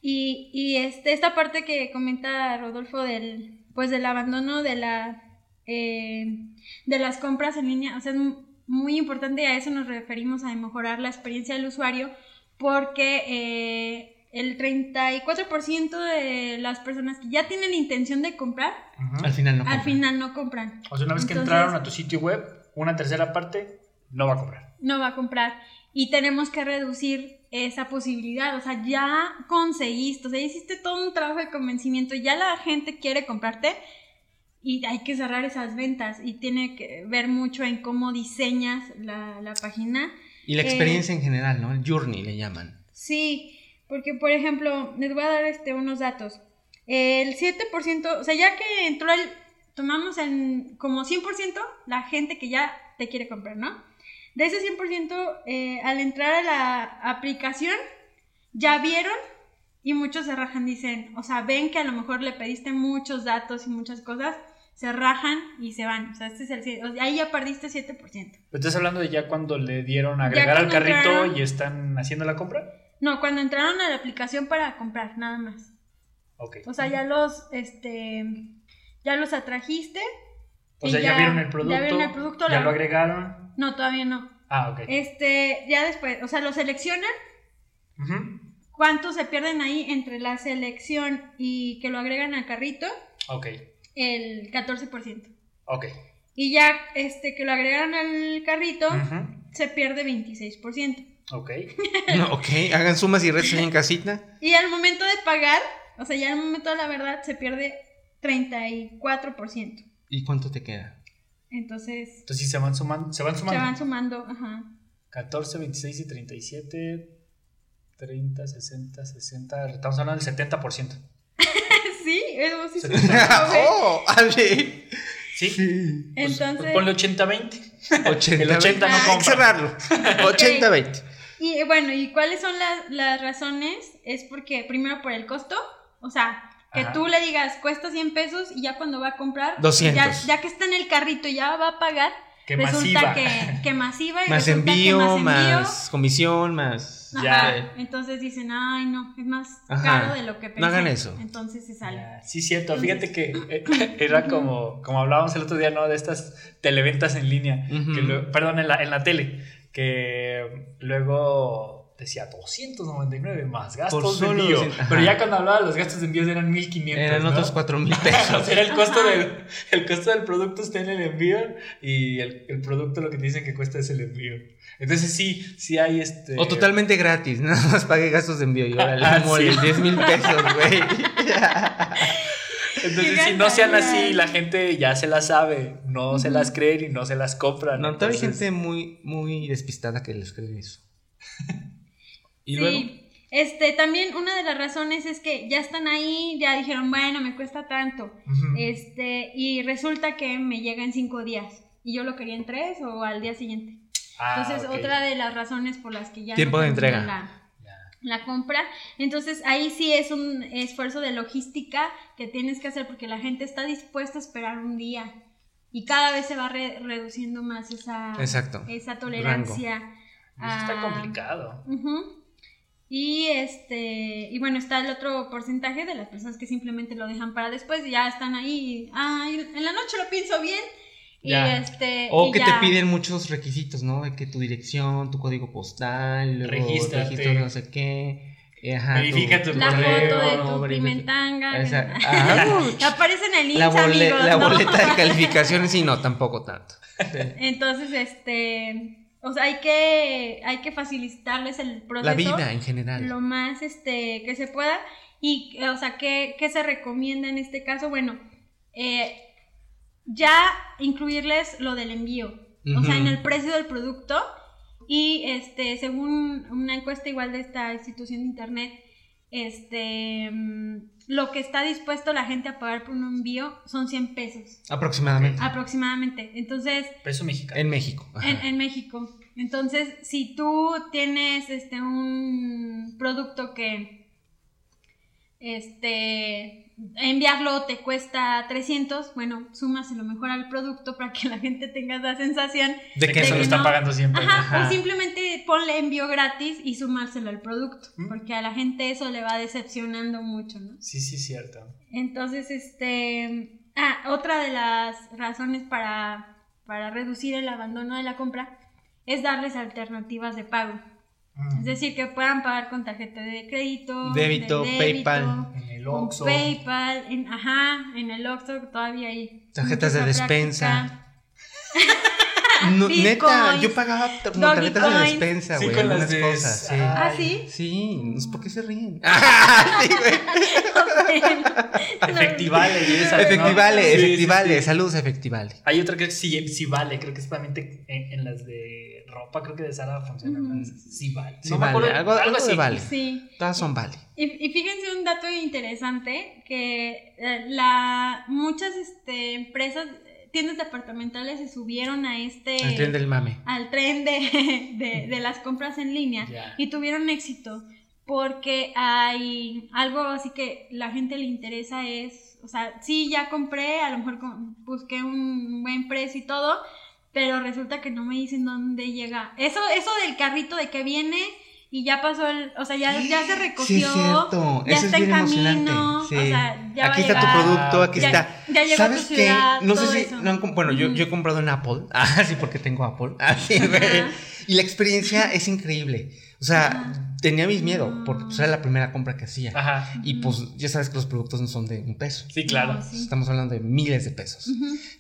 S1: Y, y este, esta parte que comenta Rodolfo del pues del abandono de la eh, de las compras en línea, o sea, es muy importante y a eso nos referimos a mejorar la experiencia del usuario porque eh, el 34% de las personas que ya tienen la intención de comprar,
S2: Ujú.
S3: Al final no.
S1: al
S3: compran.
S1: final no compran.
S2: O sea, una vez que
S1: Entonces-
S2: entraron a tu sitio web, una tercera parte no va a comprar.
S1: no va a comprar y tenemos que reducir esa posibilidad, o sea, ya conseguiste, o sea, hiciste todo un trabajo de convencimiento, ya la gente quiere comprarte y hay que cerrar esas ventas y tiene que ver mucho en cómo diseñas la, la página.
S3: Y la
S1: Eh,
S3: experiencia en general, ¿no? El journey le llaman.
S1: Sí, porque por ejemplo, les voy a dar este, unos datos. El 7%, o sea, ya que entró el, tomamos en como 100% la gente que ya te quiere comprar, ¿no? De ese 100%, eh, al entrar a la aplicación, ya vieron y muchos se rajan, dicen, o sea, ven que a lo mejor le pediste muchos datos y muchas cosas, se rajan y se van. O sea, este es el, o sea, ahí ya perdiste 7%.
S2: Pero estás hablando de ya cuando le dieron a agregar al carrito
S1: entraron.
S2: y están haciendo la compra.
S1: No, cuando entraron a la aplicación para comprar, nada más.
S2: Ok.
S1: O sea, ya los, este, ya los atrajiste.
S2: O sea, ya, vieron el producto.
S1: Ya vieron el producto.
S2: Ya
S1: la-
S2: lo agregaron.
S1: No, todavía no.
S2: Ah, ok.
S1: Este, ya después, o sea, lo seleccionan.
S2: Ujú.
S1: ¿Cuántos se pierden ahí entre la selección y que lo agregan al carrito?
S2: Ok.
S1: El 14%.
S2: Ok.
S1: Y ya, este, que lo agregan al carrito, se pierde 26%.
S2: Ok.
S3: No, ok, hagan sumas y restas en casita.
S1: Y al momento de pagar, o sea, ya al momento de la verdad, se pierde 34%.
S3: ¿Y cuánto te queda?
S1: Entonces,
S2: Entonces sí se van sumando. Se van
S1: se
S2: sumando.
S1: van sumando, ajá.
S2: 14, 26 y 37. 30, 60, 60. Estamos hablando del 70%.
S1: Sí, eso sí.
S2: Se-
S1: se.
S3: ¡Oh! ¡Ale!
S2: ¿Sí?
S3: Sí.
S2: Pues,
S1: Entonces,
S2: pues ponle 80-20.
S3: 80,
S2: El 80 no
S3: Ah, hay que
S2: compra.
S3: cerrarlo. 80-20.
S1: Y eh, bueno, ¿y cuáles son las, las razones? Es porque, primero, por el costo. O sea, que
S2: Ajá.
S1: tú le digas, cuesta 100 pesos y ya cuando va a comprar,
S3: 200.
S1: Ya, ya que está en el carrito y ya va a pagar,
S2: Que
S1: resulta
S2: masiva.
S1: que, que masiva y
S3: Más
S1: resulta que
S3: envío,
S1: más, envío.
S3: comisión, más.
S1: Ajá.
S2: Ya.
S1: Entonces dicen, ay, no, es más
S3: Ajá.
S1: caro de lo que pensé.
S3: No hagan eso.
S1: Entonces se sale.
S2: Ya, Sí, cierto. Fíjate que eh, era como, como hablábamos el otro día, ¿no? De estas televentas en línea, que lo- perdón, en la, en la tele, que luego decía 299 más gastos
S3: Por
S2: de envío.
S3: 200, ajá.
S2: Pero ya cuando hablaba los gastos de envíos eran 1500.
S3: Eran
S2: ¿no?
S3: otros cuatro mil
S2: O sea,
S3: pesos.
S2: era el costo, del, el costo del producto está en el envío y el, el producto lo que te dicen que cuesta es el envío. Entonces sí, sí hay este...
S3: O totalmente gratis, nada más pagué gastos de envío y ahora
S2: Ah,
S3: le mole,
S2: sí.
S3: 10 mil pesos, güey.
S2: Entonces si no sean así, la gente ya se las sabe, no se las creen y no se las compran.
S3: No, todavía hay
S2: Entonces,
S3: gente muy, muy despistada que les cree eso. Y
S1: sí.
S3: luego,
S1: Este, también una de las razones es que ya están ahí, ya dijeron, bueno, me cuesta tanto. Este, y resulta que me llega en cinco días. Y yo lo quería en tres o al día siguiente.
S2: Ah,
S1: Entonces, otra de las razones por las que ya
S3: Tiempo
S1: no
S3: de entrega.
S1: La. La compra. Entonces, ahí sí es un esfuerzo de logística que tienes que hacer porque la gente está dispuesta a esperar un día. Y cada vez se va re- reduciendo más esa,
S3: Exacto.
S1: esa tolerancia.
S2: Eso está complicado.
S1: Y este, y bueno, está el otro porcentaje de las personas que simplemente lo dejan para después y ya están ahí, ay, en la noche lo pienso bien. Y
S2: Ya.
S1: este.
S3: o
S1: y
S3: que
S1: ya.
S3: te piden muchos requisitos, ¿no? De que tu dirección, tu código postal, registro no sé qué. eh, Ajá,
S2: Verifica tu
S1: La
S2: correo,
S1: foto de tu pimentanga.
S3: Esa-
S1: que-
S3: ¡Auch!
S1: Aparece en el
S3: La, bole-
S1: amigos,
S3: la
S1: ¿no?
S3: boleta de calificaciones, sí, no, tampoco tanto. Sí.
S1: Entonces, este. O sea, hay que, hay que facilitarles el proceso.
S3: La vida en general.
S1: lo más este que se pueda y o sea qué, qué se recomienda en este caso bueno eh, ya incluirles lo del envío o sea en el precio del producto y este según una encuesta igual de esta institución de internet este mm, lo que está dispuesto la gente a pagar por un envío son 100 pesos
S3: Aproximadamente.
S1: aproximadamente entonces
S2: Peso mexicano.
S3: En México.
S1: en, en México. Entonces, si tú tienes este un producto que este enviarlo te cuesta 300, bueno, súmaselo mejor al producto para que la gente tenga la sensación.
S3: De que
S2: se
S1: de
S2: lo está
S1: no-
S2: pagando siempre.
S1: Ajá,
S3: Ajá.
S1: o simplemente ponle envío gratis y sumárselo al producto,
S2: Mm.
S1: porque a la gente eso le va decepcionando mucho, ¿no?
S2: Sí, sí, cierto.
S1: Entonces, este. Ah, otra de las razones para, para reducir el abandono de la compra es darles alternativas de pago.
S2: Mm.
S1: Es decir, que puedan pagar con tarjeta de crédito,
S3: Débito,
S1: de
S3: PayPal.
S2: En el
S1: con
S2: Oxxo.
S1: PayPal, en, ajá, en el Oxxo todavía hay.
S3: Tarjetas de despensa. No, neta, yo pagaba como tarjetas de despensa,
S2: Sí,
S3: güey.
S2: con las
S3: cosas, sí.
S1: Ah, sí.
S3: Sí, no sé por qué se ríen. Ah, sí, güey.
S2: Efectivale. y esas, ¿no?
S3: Efectivale,
S2: Sí, sí,
S3: efectivale,
S2: sí.
S3: saludos, efectivale.
S2: Hay otra que sí, sí vale, creo que es solamente en, en las de ropa, creo que de Sara funciona.
S1: Ujú.
S2: Sí vale.
S3: Sí,
S2: No me
S3: vale,
S2: acuerdo,
S3: algo, algo de
S2: así.
S3: vale.
S1: Sí.
S3: Todas son vale.
S1: Y, y fíjense un dato interesante, que eh, la, muchas este, empresas, tiendas departamentales se subieron a este...
S3: El tren del mame.
S1: al tren de, de- de las compras en línea y tuvieron éxito porque hay algo así que la gente le interesa es, o sea, sí, ya compré, a lo mejor busqué un buen precio y todo, pero resulta que no me dicen dónde llega. Eso, eso del carrito de que viene y ya pasó el, o sea, ya, ya se recogió,
S3: Sí, es cierto.
S1: ya
S3: Eso
S1: está
S3: es
S1: en camino.
S3: Sí.
S1: o sea, ya va
S3: aquí
S1: a
S3: está tu producto, aquí
S1: Ya-
S3: está.
S1: ya llegó a tu
S3: ¿Sabes qué?
S1: ciudad,
S3: No sé si.
S1: eso.
S3: no han bueno, yo, yo he comprado en Apple. Ah, sí, porque tengo Apple. Ah, sí. Y la experiencia es increíble. O sea,
S1: Ajá.
S3: tenía mis miedos, porque pues, era la primera compra que hacía.
S2: Ajá.
S3: Y pues ya sabes que los productos no son de un peso.
S2: Sí, claro.
S1: No, sí.
S3: Estamos hablando de miles de pesos.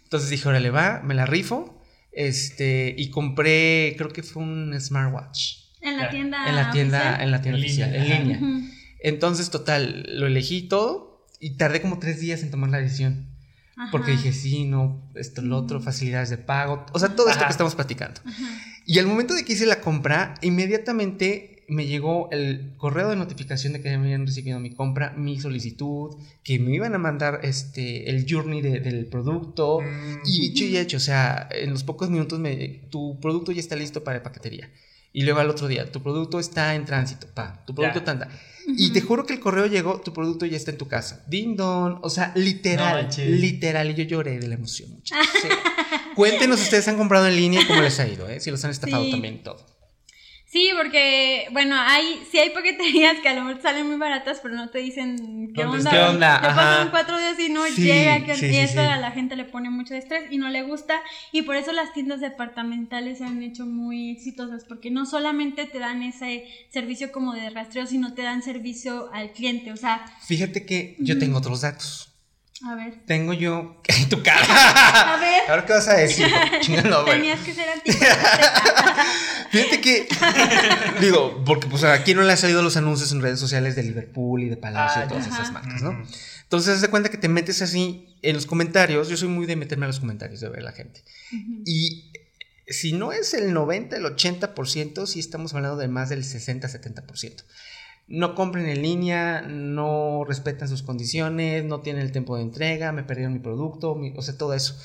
S3: Entonces dije, órale, va, me la rifo. Este, y compré, creo que fue un smartwatch.
S1: En la tienda
S3: en la tienda,
S1: oficial.
S3: en la tienda
S2: En
S3: oficial,
S2: línea,
S3: en línea. Entonces, total, lo elegí todo y tardé como tres días en tomar la decisión. Porque dije, sí, no, esto, lo otro, facilidades de pago, o sea, todo esto que estamos platicando.
S1: Ajá.
S3: Y al momento de que hice la compra, inmediatamente me llegó el correo de notificación de que me habían recibido mi compra, mi solicitud, que me iban a mandar este, el journey de- del producto.
S2: Mm,
S3: Y dicho y hecho, o sea, en los pocos minutos me, tu producto ya está listo para paquetería. Y luego al otro día, tu producto está en tránsito, pa, tu producto
S2: Ya.
S3: tanta. Y te juro que el correo llegó, tu producto ya está en tu casa. Ding dong, o sea, literal, literal. Y yo lloré de la emoción, muchachos. Sí. Cuéntenos si ustedes han comprado en línea y cómo les ha ido, ¿eh? Si los han estafado
S1: Sí.
S3: también todo.
S1: Sí, porque, bueno, hay, sí hay paqueterías que a lo mejor salen muy baratas, pero no te dicen qué
S2: ¿Dónde
S1: onda.
S3: ¿Qué onda? Ajá.
S1: pasan cuatro días y no
S3: Sí,
S1: llega, que-
S3: sí,
S1: y
S3: sí,
S1: eso a la gente le pone mucho estrés y no le gusta. Y por eso las tiendas departamentales se han hecho muy exitosas, porque no solamente te dan ese servicio como de rastreo, sino te dan servicio al cliente. O sea,
S3: Fíjate que yo tengo otros datos.
S1: A ver.
S3: Tengo yo. En tu cara.
S1: A ver.
S3: Ahora, ¿qué vas a decir?
S1: Tenías que ser antiguo.
S3: Fíjate que. digo, porque pues aquí no le han salido los anuncios en redes sociales de Liverpool y de Palacio
S2: Ah,
S3: y todas
S1: ya.
S3: esas marcas, ¿no? Entonces, haz de cuenta que te metes así en los comentarios. Yo soy muy de meterme a los comentarios, de ver la gente. Y si no es el 90, el 80%, sí estamos hablando de más del 60-70%. No compren en línea, no respetan sus condiciones, no tienen el tiempo de entrega, me perdieron mi producto, mi- o sea, todo eso.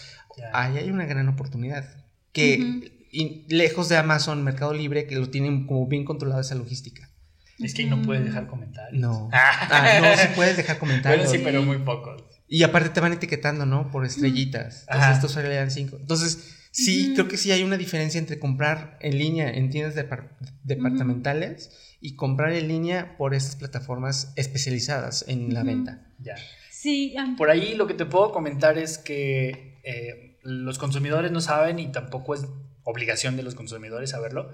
S3: Ahí hay una gran oportunidad. Que y lejos de Amazon, Mercado Libre, que lo tienen como bien controlada esa logística.
S2: Es que ahí no puedes dejar comentarios.
S3: No.
S2: Ah.
S3: No, sí puedes dejar comentarios.
S2: Bueno, sí, pero muy pocos.
S3: Y aparte te van etiquetando, ¿no? Por estrellitas. Entonces
S2: Ajá.
S3: estos solo le dan cinco. Entonces, sí, creo que sí hay una diferencia entre comprar en línea en tiendas depar- departamentales y comprar en línea por estas plataformas especializadas en la
S1: Ujú.
S3: venta.
S2: Ya.
S1: Sí,
S2: Por ahí lo que te puedo comentar es que eh, los consumidores no saben y tampoco es obligación de los consumidores saberlo,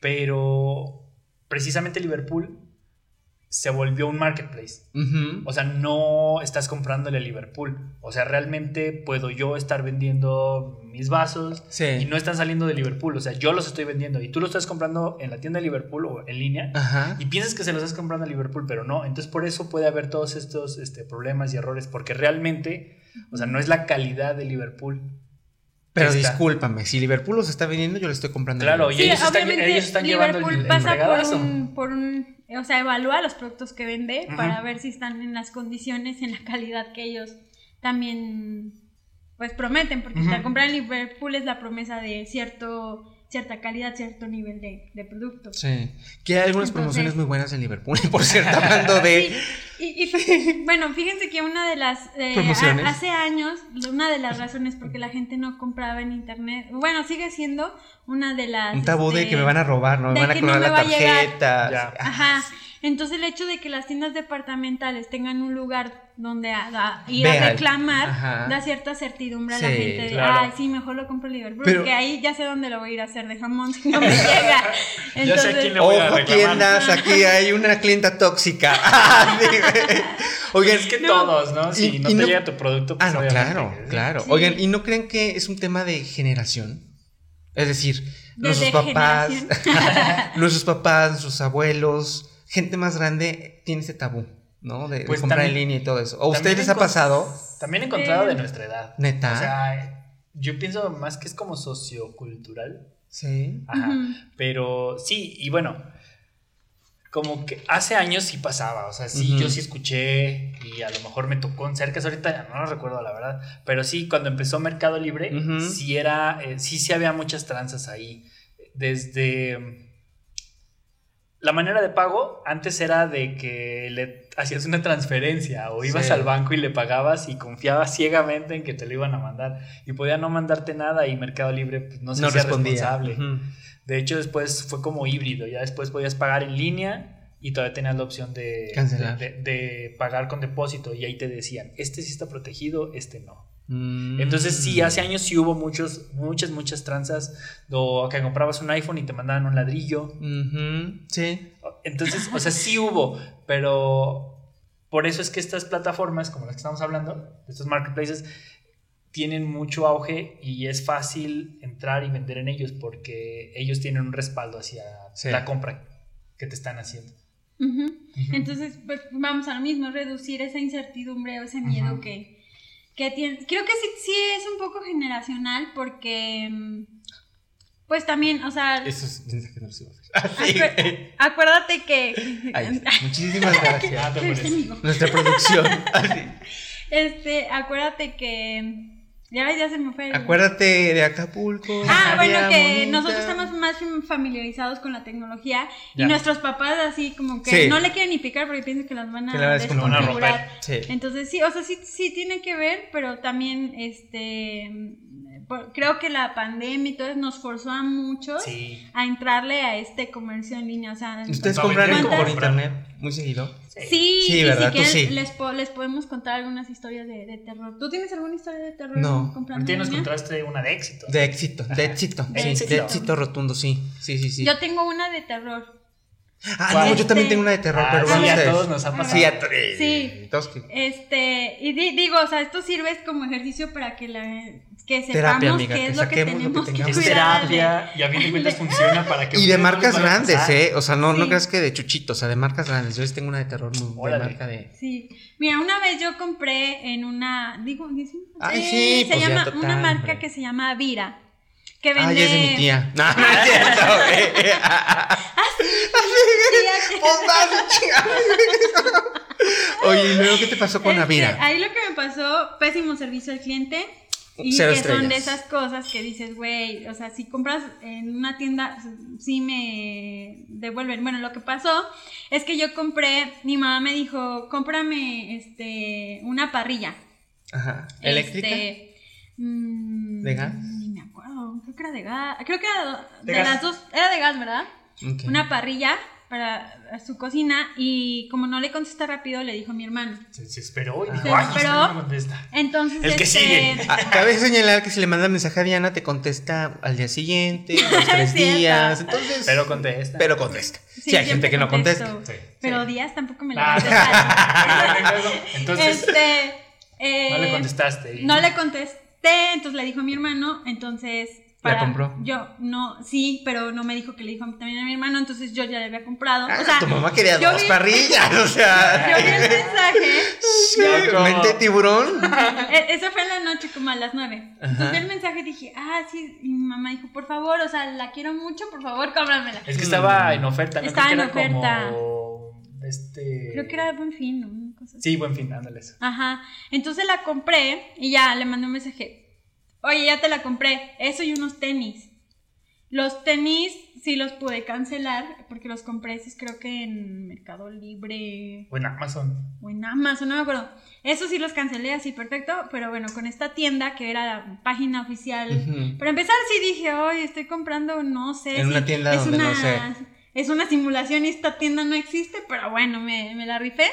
S2: pero precisamente Liverpool se volvió un marketplace. O sea, no estás comprándole a Liverpool. O sea, realmente puedo yo estar vendiendo mis vasos
S3: Sí.
S2: y no están saliendo de Liverpool. O sea, yo los estoy vendiendo y tú los estás comprando en la tienda de Liverpool o en línea.
S3: Ajá.
S2: Y piensas que se los estás comprando a Liverpool, pero no. Entonces, por eso puede haber todos estos este, problemas y errores, porque realmente, o sea, no es la calidad de Liverpool.
S3: Pero
S2: está.
S3: discúlpame, si Liverpool los está vendiendo, yo le estoy comprando. a
S2: Claro,
S3: Liverpool.
S2: y ellos están-
S1: obviamente
S2: ellos están llevando
S1: Liverpool
S2: el- el
S1: pasa por
S2: fregadazo.
S1: un, por un, o sea, evalúa los productos que vende para ver si están en las condiciones, en la calidad que ellos también pues prometen, porque
S2: Ujú.
S1: al comprar en Liverpool es la promesa de cierto cierta calidad, cierto nivel de, de producto.
S3: Sí. Que hay algunas
S1: Entonces-
S3: promociones muy buenas en Liverpool, por cierto, hablando de.
S1: Y, y- bueno, fíjense que una de las eh,
S3: Promociones.
S1: a- hace años, una de las razones por que la gente no compraba en internet, bueno, sigue siendo una de las
S3: Un tabú de
S1: este,
S3: que me van a robar, no me van a
S1: no
S3: clonar la tarjeta.
S1: Ajá. Entonces el hecho de que las tiendas departamentales tengan un lugar donde a, a- ir
S3: Vean.
S1: a reclamar
S3: Ajá.
S1: da cierta certidumbre a la gente de,
S2: claro.
S1: ay, sí, mejor lo compro en Liverpool,
S3: Pero-
S1: porque ahí ya sé dónde lo voy a ir a hacer de jamón si no me llega.
S2: Ya sé a quién le voy a
S3: Ojo,
S2: reclamar.
S3: tiendas, aquí hay una clienta tóxica. Ah. Oigan,
S2: Es que
S1: No.
S2: todos, ¿no? Si
S3: Y-
S2: no
S3: y
S2: te
S3: no-
S2: llega tu producto, pues
S3: Ah, no, claro, claro.
S1: Sí.
S3: Oigan, ¿y no creen que es un tema de generación? Es decir,
S1: De
S3: nuestros papás, nuestros papás, nuestros abuelos, gente más grande tiene ese tabú, ¿no? De, de
S2: Pues
S3: comprar en línea y todo eso. ¿O ustedes les ha pasado?
S2: También encontrado
S1: Eh,
S2: de nuestra edad.
S3: ¿Neta?
S2: O sea, yo pienso más que es como sociocultural.
S3: Sí.
S2: Ajá. Pero sí, y bueno, como que hace años sí pasaba, o sea, sí, yo sí escuché y a lo mejor me tocó en cerca, ahorita ya no lo recuerdo la verdad, pero sí, cuando empezó Mercado Libre, sí era, eh, sí, sí había muchas tranzas ahí, desde... La manera de pago antes era de que le hacías una transferencia o ibas
S3: Sí.
S2: al banco y le pagabas y confiabas ciegamente en que te lo iban a mandar y podía no mandarte nada y Mercado Libre pues, no se
S3: No
S2: responsable. De hecho, después fue como híbrido. Ya después podías pagar en línea y todavía tenías la opción de,
S3: Cancelar.
S2: de, de pagar con depósito. Y ahí te decían, este sí está protegido, este no.
S3: Mm.
S2: Entonces, sí, hace años sí hubo muchos, muchas, muchas tranzas. O que comprabas un iPhone y te mandaban un ladrillo.
S3: Sí.
S2: Entonces, o sea, sí hubo, pero por eso es que estas plataformas, como las que estamos hablando, estos marketplaces, tienen mucho auge y es fácil entrar y vender en ellos porque ellos tienen un respaldo hacia
S3: Sí.
S2: la compra que te están haciendo.
S1: Entonces, pues vamos a lo mismo, reducir esa incertidumbre o ese miedo que, que tiene. Creo que sí, sí es un poco generacional porque, mm, pues también, o sea,
S3: Eso es mensaje no. Ah, sí.
S1: acu- acuérdate que...
S3: Ay, muchísimas
S2: Ah,
S3: gracias.
S2: te pones-
S3: Nuestra producción. Así.
S1: Este, acuérdate que... Ya, ya se me fue. el-
S3: Acuérdate de Acapulco.
S1: Ah, bueno, que
S3: bonita.
S1: nosotros estamos más familiarizados con la tecnología y nuestros papás así como que
S3: Sí.
S1: no le quieren ni picar porque piensan que las van a
S3: Que la van a. Sí.
S1: Entonces sí, o sea, sí, sí tiene que ver, pero también este por- creo que la pandemia y todo eso nos forzó a muchos
S2: Sí.
S1: a entrarle a este comercio en línea. O sea,
S3: ¿Ustedes
S2: vender,
S3: por internet muy seguido?
S1: Sí,
S3: Sí,
S1: si
S3: Tú
S1: quieren,
S3: sí.
S1: les, po- les podemos contar algunas historias de, de terror. ¿Tú tienes alguna historia de terror?
S3: No.
S1: en
S2: nos contaste una de éxito.
S3: De éxito, de éxito,
S1: De
S3: sí,
S1: éxito.
S3: de éxito rotundo, sí, sí, sí, sí.
S1: Yo tengo una de terror.
S3: Ah,
S2: ¿Cuál?
S3: no, yo también
S1: Este-
S3: tengo una de terror,
S2: Ah,
S3: pero
S2: sí,
S3: bueno,
S2: a
S3: ustedes.
S2: todos nos ha pasado.
S3: Sí, a tres.
S1: Sí.
S3: Todos que-
S1: Este, y di- digo, o sea, esto sirve como ejercicio para que la que sepamos
S3: Terapia, amiga,
S1: qué
S3: que
S1: es lo que
S3: saquemos lo que
S1: tenemos que.
S2: Es
S1: cuidar.
S2: terapia y a fin de cuentas funciona para que
S3: Y de marcas grandes,
S2: pasar.
S3: ¿eh? O sea, no, no creas que de chuchito, o sea, de marcas grandes. Yo les tengo una de terror muy de marca de.
S1: Sí. Mira, una vez yo compré en una, digo, ¿sí?
S3: Ay,
S1: Eh,
S3: sí,
S1: se
S3: pues ya,
S1: llama
S3: total,
S1: una marca
S3: hombre.
S1: que se llama Vira, que vende
S3: Ay, es de mi tía. No, no es cierto, güey. Chinga. Oye, ¿y luego qué te pasó con
S1: Este,
S3: Avira?
S1: Ahí lo que me pasó, pésimo servicio al cliente. Y
S3: Cero
S1: que son de esas cosas que dices, güey, o sea, si compras en una tienda, sí me devuelven. Bueno, lo que pasó es que yo compré, mi mamá me dijo, cómprame este, una parrilla.
S3: Ajá. ¿Eléctrica?
S1: Este, mm,
S3: ¿De gas?
S1: Ni me acuerdo, creo que era de gas. Creo que era de, las dos, era de gas, ¿verdad? Una parrilla para su cocina y como no le contesta rápido, le dijo a mi hermano.
S2: Se, se esperó y dijo,
S1: Se
S2: ay,
S1: esperó.
S2: no me contesta.
S1: Entonces,
S2: El que
S1: este,
S2: sigue.
S3: Cabe señalar que si le manda mensaje a Diana, te contesta al día siguiente, los tres días. Entonces.
S2: Pero contesta.
S3: pero contesta. Sí,
S1: Sí,
S3: hay gente que no contesta.
S2: Sí.
S1: Pero
S3: Sí.
S1: días tampoco me
S2: Ah.
S1: la contestaron.
S2: Entonces,
S1: este, eh,
S2: no le contestaste. y-
S1: No le contesté, entonces le dijo a mi hermano, entonces...
S3: ¿La compró?
S1: Yo, no, sí, pero no me dijo que le dijo también a mi hermano, entonces yo ya le había comprado.
S3: Ah,
S1: o sea,
S3: tu mamá quería
S1: yo
S3: dos
S1: vi-
S3: parrillas, o sea.
S1: Yo vi el mensaje,
S3: tiburón.
S1: e- eso fue en la noche como a las nueve. Entonces vi el mensaje y dije, ah, sí, y mi mamá dijo, por favor, o sea, la quiero mucho, por favor, cómpramela.
S2: Es que estaba en oferta, ¿no?
S1: Estaba en oferta.
S2: Como este...
S1: Creo que era buen fin, ¿no?
S2: Sí, buen fin, ándale eso.
S1: Ajá. Entonces la compré y ya le mandé un mensaje. Oye, ya te la compré. Eso y unos tenis. Los tenis sí los pude cancelar porque los compré, sí, creo que en Mercado Libre
S2: O en Amazon.
S1: o en Amazon, no me acuerdo. Eso sí los cancelé así perfecto, pero bueno, con esta tienda que era la página oficial. Para empezar sí dije, oye, estoy comprando, no sé.
S3: En una tienda
S1: es
S3: donde no sé.
S1: Es una simulación y esta tienda no existe, pero bueno, me, me la rifé.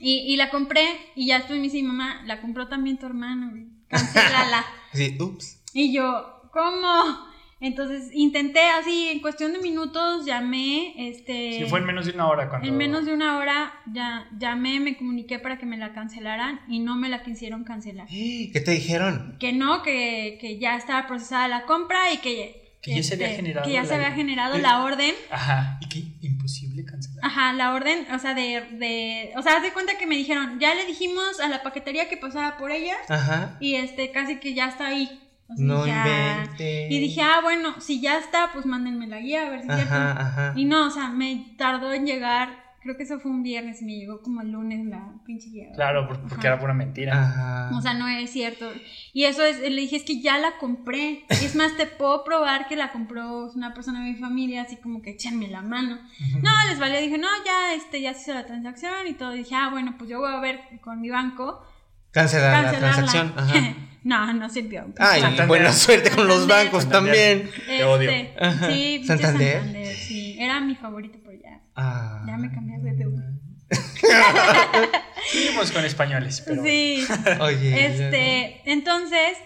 S1: Y, y la compré y ya estoy me dice mi mamá, la compró también tu hermano, güey. Cancélala.
S3: Sí, ups.
S1: y yo, ¿cómo? Entonces intenté así, en cuestión de minutos llamé, este...
S2: Sí, fue en menos de una hora cuando...
S1: En menos de una hora ya llamé, me comuniqué para que me la cancelaran y no me la quisieron cancelar.
S3: ¿Qué te dijeron?
S1: Que no, que, que ya estaba procesada la compra y que,
S2: Que ya se había
S1: este,
S2: generado
S1: que ya
S2: la-
S1: se había generado la orden.
S2: Ajá. Y qué imposible cancelar.
S1: Ajá, la orden, o sea, de, de, o sea, haz de cuenta que me dijeron, ya le dijimos a la paquetería que pasara por ella
S3: Ajá.
S1: y este, casi que ya está ahí. O sea,
S3: No
S1: dije, ah,
S3: inventes.
S1: Y dije, ah, bueno, si ya está, pues mándenme la guía, a ver si es cierto.
S3: Ajá, ajá.
S1: Y no, o sea, me tardó en llegar, creo que eso fue un viernes y me llegó como el lunes la pinche guía.
S2: Claro, por- porque
S1: Ajá.
S2: era pura mentira.
S3: Ajá.
S1: O sea, no es cierto. Y eso es, le dije, es que ya la compré. Y es más, te puedo probar que la compró una persona de mi familia, así como que échenme la mano. No, les valió. Dije, no, ya, este, ya se hizo la transacción y todo. Dije, ah, bueno, pues yo voy a ver con mi banco.
S3: Cancelar la
S1: cancelarla.
S3: transacción. Ajá.
S1: no, no sirvió.
S3: Ay,
S2: Santander.
S3: buena suerte con los bancos
S2: Santander.
S3: también.
S2: Te odio.
S1: Este,
S3: Ajá.
S1: Sí, pinche
S3: ¿Santander?
S1: Santander, sí. Era mi favorito, pero ya.
S3: Ah.
S1: Ya me cambié de deuda.
S2: Seguimos con españoles, pero...
S1: Sí.
S3: Oye.
S1: Este, entonces,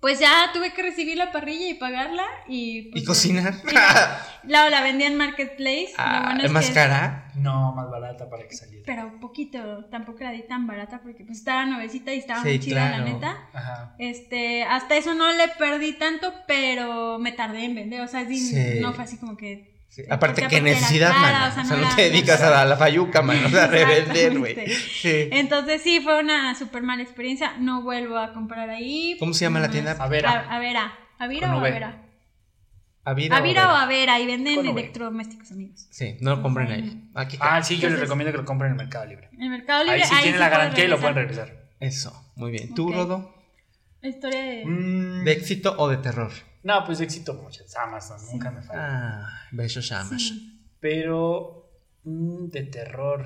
S1: pues ya tuve que recibir la parrilla y pagarla y... pues,
S3: ¿Y cocinar?
S1: la, la vendí en Marketplace. lo
S3: Ah,
S1: bueno
S3: ¿Es más
S1: que-
S3: cara?
S2: No, más barata para que saliera.
S1: Pero un poquito, tampoco la di tan barata porque pues estaba nuevecita y estaba
S3: Sí,
S1: muy chida,
S3: claro.
S1: la neta.
S2: Ajá.
S1: Este, hasta eso no le perdí tanto, pero me tardé en vender, o sea, sí,
S3: Sí.
S1: no fue así como que...
S3: Sí, Aparte,
S1: era
S3: necesidad,
S1: cara,
S3: man.
S1: o sea,
S3: O sea,
S1: no
S3: te dedicas a la, a la fayuca, man. O sea, a revender, güey. Sí.
S1: Entonces sí, fue una súper mala experiencia, no vuelvo a comprar ahí.
S3: ¿Cómo se llama la tienda?
S2: Avera.
S1: A- Avera. ¿Avira o. Avera?
S3: Avira.
S1: Avira o
S3: Avera?
S1: Y venden.
S3: Ah,
S1: electrodomésticos, amigos.
S3: Sí, no lo compren ahí. Aquí
S2: Ah, sí, yo les recomiendo que lo compren en el Mercado Libre.
S1: En el Mercado Libre.
S2: Ahí sí tienen la garantía y lo pueden
S1: regresar.
S3: Eso, muy bien. ¿Tú. Rodo?
S1: La historia de.
S2: Mm,
S3: ¿De éxito o de terror?
S2: No, pues éxito muchas. Amazon, nunca me falla.
S3: Ah, besos.
S1: Sí.
S2: Pero mm, de terror.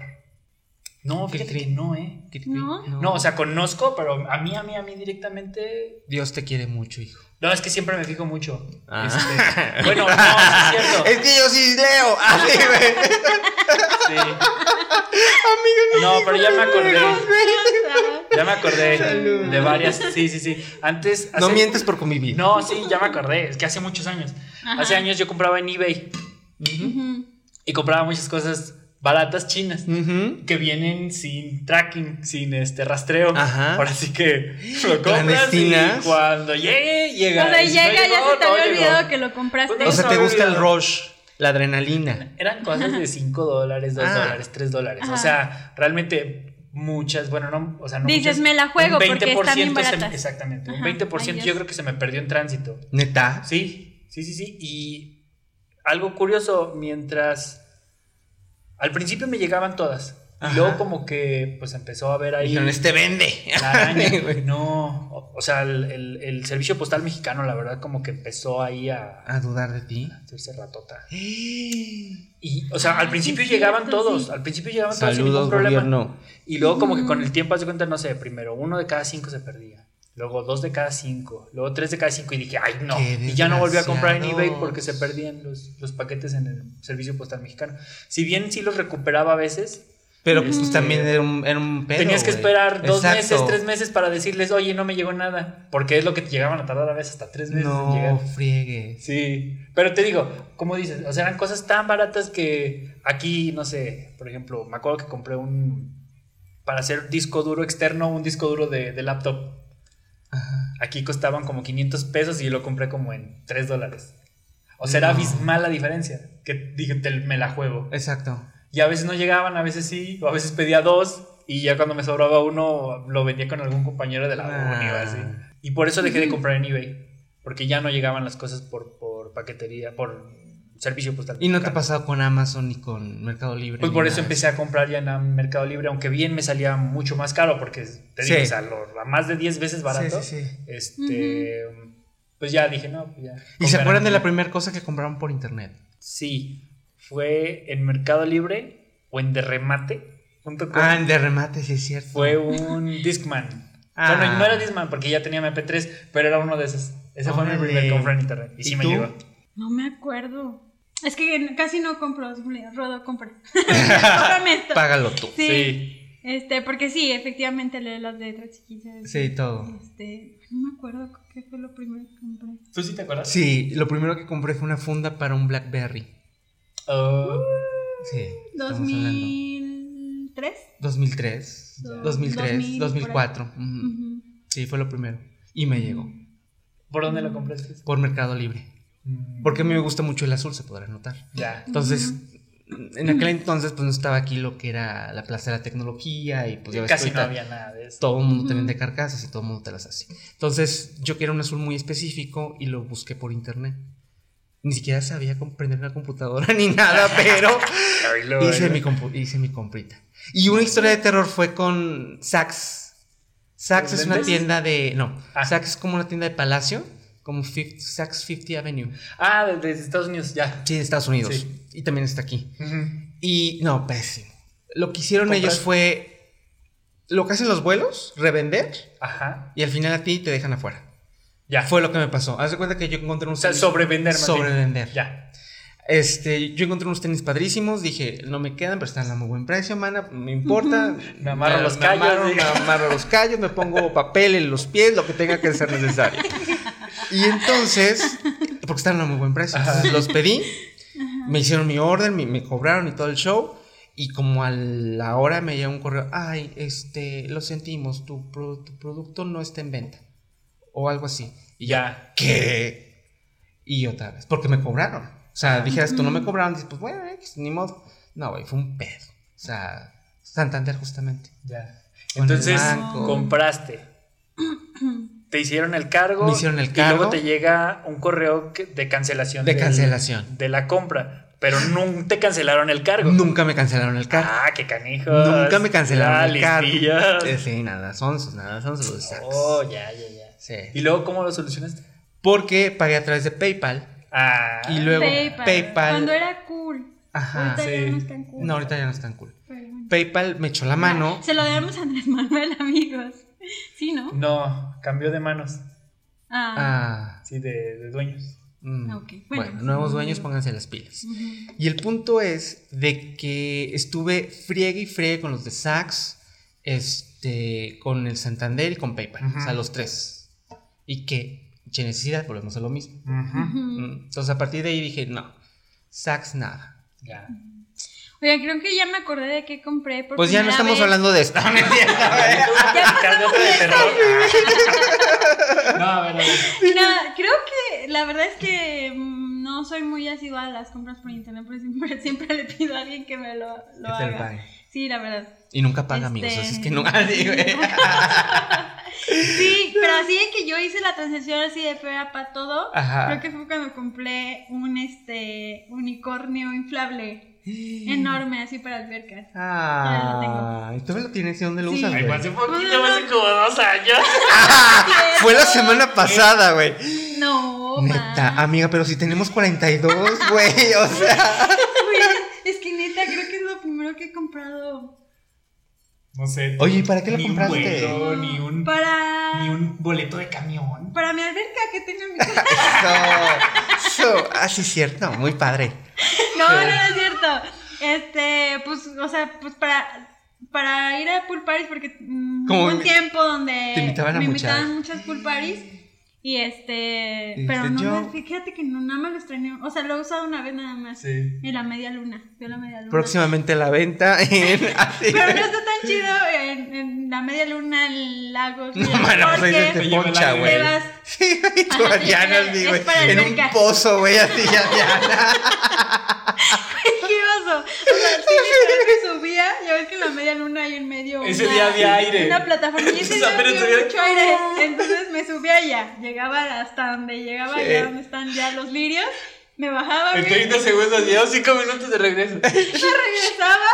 S2: No, fíjate que no, ¿eh?
S1: ¿No?
S2: No, o sea, conozco, pero a mí, a mí, a mí directamente.
S3: Dios te quiere mucho, hijo.
S2: No, es que siempre me fijo mucho.
S3: Ah.
S2: Este, bueno, no, sí es cierto.
S3: Es que yo sí leo. Así, güey.
S2: Sí. No, pero ya me acordé. Ya me acordé
S3: Salud.
S2: de varias. Sí, sí, sí. Antes.
S3: No mientes por convivir.
S2: No, sí, ya me acordé. Es que hace muchos años.
S1: Ajá.
S2: Hace años yo compraba en eBay y compraba muchas cosas baratas chinas. Que vienen sin tracking, sin este rastreo.
S3: Ajá.
S2: Ahora sí que lo compras y cuando llegue, llega.
S1: O sea, llega,
S2: no
S1: ya
S2: llegó,
S1: se te
S2: no
S1: había
S2: llegó.
S1: olvidado que lo compraste.
S2: Pues
S3: O sea,
S2: no
S3: te gusta el rush, la adrenalina.
S2: Eran cosas de 5 dólares, 2
S3: Ah.
S2: dólares, 3 dólares. O sea, realmente muchas, bueno, no, o sea, no
S1: Dices,
S2: muchas,
S1: me la juego
S2: un
S1: porque están bien
S2: 20% se- exactamente, un
S1: Ajá,
S2: 20%
S1: ahí
S2: yo creo que se me perdió en tránsito.
S3: Neta.
S2: Sí, sí, sí, sí. Y algo curioso, mientras al principio me llegaban todas. Y luego como que pues empezó a ver ahí
S3: Dijeron, este vende.
S2: la araña. no, o, o sea, el, el- el servicio postal mexicano, la verdad, como que empezó ahí a
S3: A dudar de ti.
S2: hacerse ratota. Y, o sea, al principio
S1: sí,
S2: llegaban
S1: cierto,
S2: todos,
S1: sí.
S2: al principio llegaban todos sin
S3: Saludos,
S2: ningún problema.
S3: gobierno.
S2: Y luego como que con el tiempo, haz de cuenta, no sé, primero uno de cada cinco se perdía. Luego dos de cada cinco. Luego tres de cada cinco. Y dije, ay, no. Y ya no volví a comprar en eBay porque se perdían los, los paquetes en el servicio postal mexicano. Si bien sí los recuperaba a veces,
S3: Pero pues
S2: Este,
S3: también era un, era un pedo,
S2: tenías que esperar dos
S3: Exacto.
S2: meses, tres meses para decirles, oye, no me llegó nada. Porque es lo que te llegaban a tardar a veces hasta tres meses en llegar.
S3: No friegues.
S2: Sí, pero te digo, como dices, o sea, eran cosas tan baratas que aquí, no sé, por ejemplo, me acuerdo que compré un, para hacer disco duro externo, un disco duro de, de laptop.
S3: Ajá.
S2: Aquí costaban como 500 pesos y yo lo compré como en 3 dólares. O sea, era
S3: No.
S2: abismal la diferencia, que dije, te- me la juego.
S3: Exacto.
S2: Y a veces no llegaban, a veces sí, o a veces pedía dos y ya cuando me sobraba uno lo vendía con algún compañero de la
S3: Ah.
S2: uni o así. Y por eso dejé de comprar en eBay, porque ya no llegaban las cosas por, por paquetería, por servicio postal.
S3: Y no te ha pasado con Amazon ni con Mercado Libre.
S2: Pues por eso empecé a comprar ya en Mercado Libre, aunque bien me salía mucho más caro, porque te digo,
S3: Sí.
S2: o sea, lo- a más de 10 veces barato.
S3: Sí, sí, sí.
S2: Este, pues ya dije, no, pues ya.
S3: ¿Y se acuerdan de la primera cosa que compraron por internet?
S2: Sí, fue en Mercado Libre o en derremate.com.
S3: Ah, en de remate, sí es cierto.
S2: Fue un Discman.
S3: Ah.
S2: Bueno, no era Discman porque ya tenía MP3, pero era uno de esos. Ese fue mi
S3: Órale.
S2: primer compra en internet. Y sí
S3: ¿Y
S2: me
S3: tú?
S2: llegó.
S1: No me acuerdo. Es que casi no compro, Rodo, compra. Cómprame esto.
S3: Págalo tú.
S1: Sí.
S2: Sí.
S1: Este, porque sí, efectivamente lee las letras chiquitas.
S3: Sí, todo.
S1: Este, no me acuerdo qué fue lo primero que compré.
S2: ¿Tú sí te acuerdas?
S3: Sí, lo primero que compré fue una funda para un Blackberry.
S2: Oh,
S3: Sí. estamos hablando.
S1: 2003.
S3: 2003,
S1: Do-
S3: 2003,
S1: 2000,
S3: 2004. ujú.
S1: Ujú.
S3: Sí, fue lo primero. Y me llegó.
S2: ¿Por dónde lo compraste?
S3: Por Mercado Libre.
S2: Mm,
S3: Porque a mí me gusta mucho el azul, se podrá notar.
S2: Ya.
S3: Entonces, en aquel entonces, pues no estaba aquí lo que era la Plaza de la Tecnología y pues ya ves
S2: Casi no había nada de eso.
S3: Todo el mundo te vende carcasas y todo el mundo te las hace. Entonces, yo quería un azul muy específico y lo busqué por internet. Ni siquiera sabía cómo prender una computadora ni nada, pero hice, mi hice mi comprita. Y una historia de terror fue con Saks. Saks
S2: ¿Los
S3: es una tienda de. No,
S2: Ah.
S3: Saks es como una tienda de palacio, como Fifth- Saks 50 Avenue.
S2: Ah, desde Estados Unidos, ya.
S3: Sí, de Estados Unidos.
S2: Sí.
S3: Y también está aquí.
S2: Ujú.
S3: Y no, pésimo. Lo que hicieron
S2: ¿Compras?
S3: ellos fue. Lo que hacen los vuelos, revender,
S2: Ajá.
S3: y al final a ti te dejan afuera.
S2: Ya.
S3: Fue lo que me pasó. Haz de cuenta que yo encontré un
S2: o sea, sobrevender más bien.
S3: Sobrevender.
S2: Ya.
S3: Este, yo encontré unos tenis padrísimos, dije, no me quedan, pero están a muy buen precio, mana, no me importa.
S2: Me amarro los callos,
S3: amarro,
S2: diga.
S3: me amarro los callos, me pongo papel en los pies, lo que tenga que ser necesario. Y entonces, porque están a muy buen precio, entonces los pedí, me hicieron mi orden, me, me cobraron y todo el show. Y como a la hora me llegó un correo, ay, este, lo sentimos, tu, pro- tu producto no está en venta. O algo así. Y
S2: Ya.
S3: ¿qué? Y otra vez, porque me cobraron. O sea, dijeras, tú no me cobraron, dices, pues bueno, ni modo. No, güey, fue un pedo. O sea, Santander justamente.
S2: Ya. Entonces, compraste. Te hicieron el cargo.
S3: Me hicieron el
S2: Y
S3: cargo.
S2: luego te llega un correo de cancelación.
S3: De
S2: del-
S3: cancelación.
S2: De la compra. Pero nunca te cancelaron el cargo.
S3: Nunca me cancelaron el cargo.
S2: Ah, qué canijo.
S3: Nunca me cancelaron el cargo.
S2: cargo.
S3: Eh, Sí, nada, son sus, nada, son sus sacks.
S2: Oh, ya, ya, ya.
S3: Sí.
S2: ¿Y luego cómo lo solucionaste?
S3: Porque pagué a través de PayPal
S2: Ah.
S3: y luego
S1: PayPal.
S3: PayPal.
S1: Cuando era cool.
S3: Ajá.
S1: Ahorita ya no es tan cool.
S3: No, ahorita ya no es tan cool.
S1: Pero.
S3: PayPal me echó la mano.
S1: Se lo debemos a Andrés Manuel, amigos. Sí, ¿no?
S2: No, cambió de manos.
S1: Ah.
S3: Ah,
S2: Sí, de, de dueños.
S3: mm,
S1: Ok,
S3: Bueno,
S1: bueno.
S3: nuevos dueños, pónganse las pilas. Y el punto es de que estuve friegue y friegue con los de Saks, este, con el Santander y con PayPal. O sea, los tres. Y que, che necesidad, volvemos a lo mismo. Mm, Entonces a partir de ahí dije, no, Saks nada.
S2: Ya.
S1: Oiga, creo que ya me acordé de qué compré. Por
S3: Pues ya no estamos
S1: vez.
S3: hablando de esto. No, no
S2: de terror. A ver, a ver.
S1: No, creo que la verdad es que mm, no soy muy asidua a las compras por internet, pero siempre, siempre le pido a alguien que me lo, lo haga. Sí, la verdad.
S3: Y nunca paga,
S1: Este-
S3: amigos. Así es que güey.
S1: Sí, pero así de que yo hice la transacción así de fea para todo.
S3: Ajá.
S1: Creo que fue cuando compré un este unicornio inflable enorme así para albercas.
S3: Ah, ¿y tú lo tienes y dónde lo
S1: Sí.
S3: usas,
S2: Ay,
S3: güey?
S2: hace poquito, hace como dos años.
S3: Fue la semana pasada, güey.
S1: No,
S3: Neta,
S1: ma.
S3: amiga, pero si tenemos 42, güey, o sea.
S1: Güey, Es que neta, creo que es lo primero que he comprado.
S2: No sé.
S3: Oye, ¿y para qué lo
S2: ni
S3: compraste?
S2: Un vuelo, ni un,
S1: Para.
S2: ni un boleto de camión.
S1: Para mi alberca que tengo en mi casa.
S3: Eso, eso, ah, sí, cierto, muy padre.
S1: No, no, no es cierto. Este, pues, o sea, pues para. Para ir a pool parties, porque mm, hubo un tiempo donde
S3: te invitaban a
S1: me
S3: muchas.
S1: invitaban muchas pool parties. Y este,
S3: Y
S1: pero no,
S3: yo-
S1: me- fíjate que no, nada más lo extrañé. O sea, lo he usado una vez nada más.
S2: Sí.
S1: En la media luna. Vio la media luna.
S3: Próximamente a la venta en. así.
S1: Pero no está tan chido en, en la media luna, en lagos.
S3: No, bueno, pues
S1: porque
S3: te
S2: Oye,
S3: poncha, güey.
S1: vas.
S3: Sí, tú
S1: Ajá,
S3: güey.
S1: es para
S3: En un pozo, güey, así, ya, ya.
S1: ¡Qué oso! O sea, literal que subía. Ya ves que en la media luna hay en medio.
S2: Ese
S1: una-
S2: día había aire.
S1: Una plataforma. Y ese
S2: O sea,
S1: día había mucho aire. Entonces me subía allá. Llegaba hasta donde llegaba,
S3: Sí.
S1: allá donde están ya los lirios. Me bajaba.
S2: En
S1: me,
S2: 30 segundos, llevo 5 minutos de regreso.
S1: me regresaba.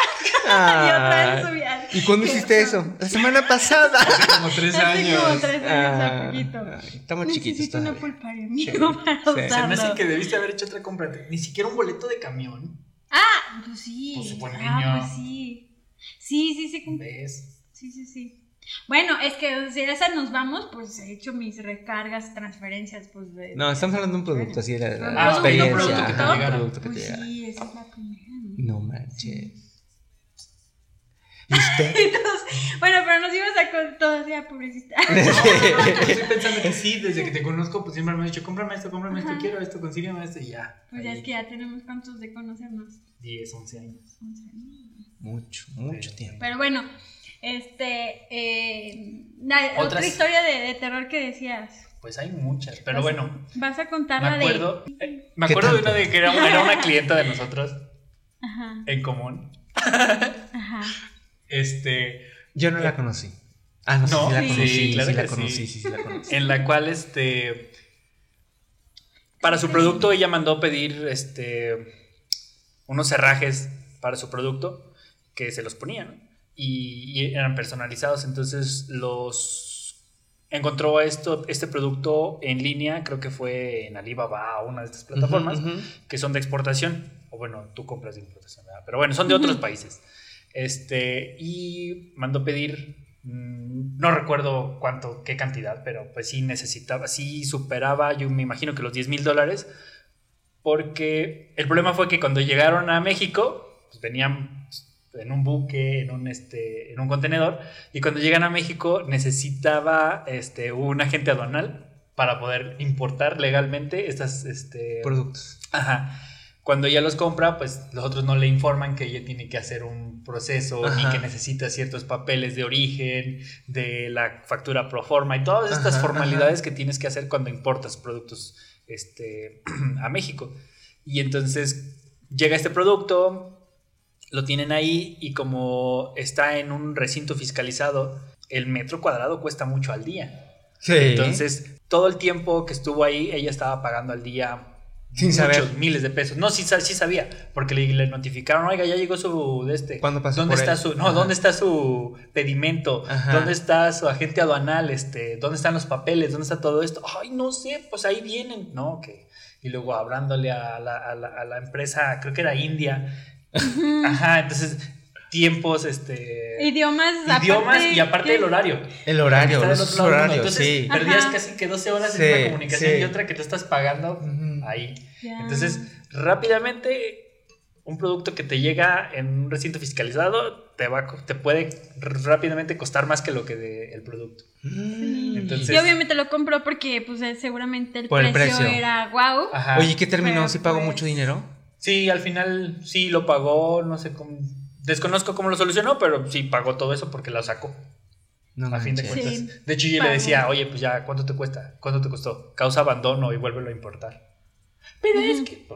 S1: y otra vez
S3: Ah,
S1: subía.
S3: ¿Y cuándo hiciste eso? La semana pasada.
S2: Como 3
S1: Hace
S2: años.
S1: como tres años,
S3: Ah,
S1: a poquito.
S3: ay, estamos chiquitos
S1: Necesito una
S3: todavía.
S1: pulparia, amigo, para
S3: Sí.
S1: usarlo.
S2: Se me hace que debiste haber hecho otra compra. Ni siquiera un boleto de camión.
S1: Ah, pues sí.
S2: Pues,
S1: ah,
S2: niño.
S1: pues sí. Sí, sí, sí.
S2: ¿Ves?
S1: Sí, sí, sí. Bueno, es que si a esa nos vamos, pues he hecho mis recargas, transferencias, pues de.
S3: No, estamos hablando de un producto así, la, la
S2: Ah, no,
S3: experiencia.
S2: producto que te
S3: producto que
S1: Pues sí, esa es la primera. ¿no?
S3: No manches. ¿Y usted?
S1: Entonces, bueno, pero nos ibas a con todavía, pobrecita.
S2: Estoy pensando que sí, desde que te conozco, pues siempre me has dicho, cómprame esto, cómprame esto, quiero esto, consígueme esto y ya.
S1: Pues ya es que ya tenemos cuántos de conocernos.
S2: 10, 11 años.
S3: Mucho, mucho
S2: Sí.
S3: tiempo.
S1: Pero bueno, este. Eh, la- otra historia de, de terror que decías.
S2: Pues hay muchas, pero
S1: Vas-
S2: bueno,
S1: Vas a contar
S2: me
S1: la
S2: acuerdo, eh, me
S3: ¿Qué
S2: acuerdo de una de que era, era una clienta de nosotros
S1: de. Ajá,
S2: en común.
S1: ajá.
S2: Este,
S3: Yo no la conocí. Ah, no, sí,
S2: No,
S3: sí la
S1: sí,
S3: conocí. Sí,
S2: claro
S3: la
S2: que
S3: conocí,
S2: sí.
S3: sí, sí la conocí.
S2: en la cual este para su producto ella mandó pedir este unos cerrajes para su producto que se los ponían y, y eran personalizados entonces los encontró esto este producto en línea creo que fue en Alibaba o una de estas plataformas
S3: Ujú, ujú.
S2: que son de exportación, o bueno, tú compras de importación, ¿verdad? pero bueno, son de otros países. Este, y mandó pedir, mm, no recuerdo cuánto, qué cantidad, pero pues sí necesitaba, sí superaba, yo me imagino que los 10 mil dólares, porque el problema fue que cuando llegaron a México, pues venían en un buque, en un, este, en un contenedor, y cuando llegan a México necesitaba este, un agente aduanal para poder importar legalmente estas este,
S3: Productos.
S2: Ajá. Cuando ella los compra, pues los otros no le informan que ella tiene que hacer un proceso
S3: Ajá.
S2: y que necesita ciertos papeles de origen, de la factura pro forma y todas estas
S3: Ajá,
S2: formalidades que tienes que hacer cuando importas productos este, a México. Y entonces llega este producto, lo tienen ahí y como está en un recinto fiscalizado, el metro cuadrado cuesta mucho al día.
S3: Sí.
S2: Entonces, todo el tiempo que estuvo ahí, ella estaba pagando al día
S3: Sin
S2: muchos
S3: saber.
S2: miles de pesos. No, sí, sí sabía, porque le, le notificaron, oiga, ya llegó su de este.
S3: ¿Cuándo pasó
S2: ¿Dónde
S3: por
S2: está
S3: él?
S2: su, no,
S3: Ajá.
S2: dónde está su pedimento?
S3: Ajá.
S2: ¿Dónde está su agente aduanal? Este, ¿dónde están los papeles? ¿Dónde está todo esto? Ay, no sé, pues ahí vienen, ¿no? Que y luego hablándole a la, a la- a la empresa, creo que era India. Ajá, entonces tiempos, este...
S1: Idiomas,
S2: idiomas
S1: aparte
S2: y aparte
S1: que-
S2: el horario.
S3: El horario, los horarios,
S2: Entonces,
S3: sí.
S2: perdías
S1: Ajá.
S2: casi que 12 horas
S3: Sí,
S2: en una comunicación
S3: sí.
S2: y otra que te estás pagando ahí. Entonces, rápidamente, un producto que te llega en un recinto fiscalizado te, va, te puede rápidamente costar más que lo que de, el producto.
S3: Mm.
S2: Entonces,
S1: y obviamente lo compró porque pues eh, seguramente el, precio, era guau.
S2: Ajá.
S3: Oye, ¿qué terminó?
S1: Pero,
S3: ¿Sí pagó
S1: pues,
S3: mucho dinero?
S2: Sí, al final sí lo pagó, no sé cómo. Desconozco cómo lo solucionó, pero sí pagó todo eso porque lo sacó.
S3: No
S2: a fin de cuentas.
S1: Sí,
S2: de hecho, yo le decía, oye, pues ya, ¿cuánto te cuesta? ¿Cuánto te costó? Causa abandono y vuélvelo a importar. Pero es que.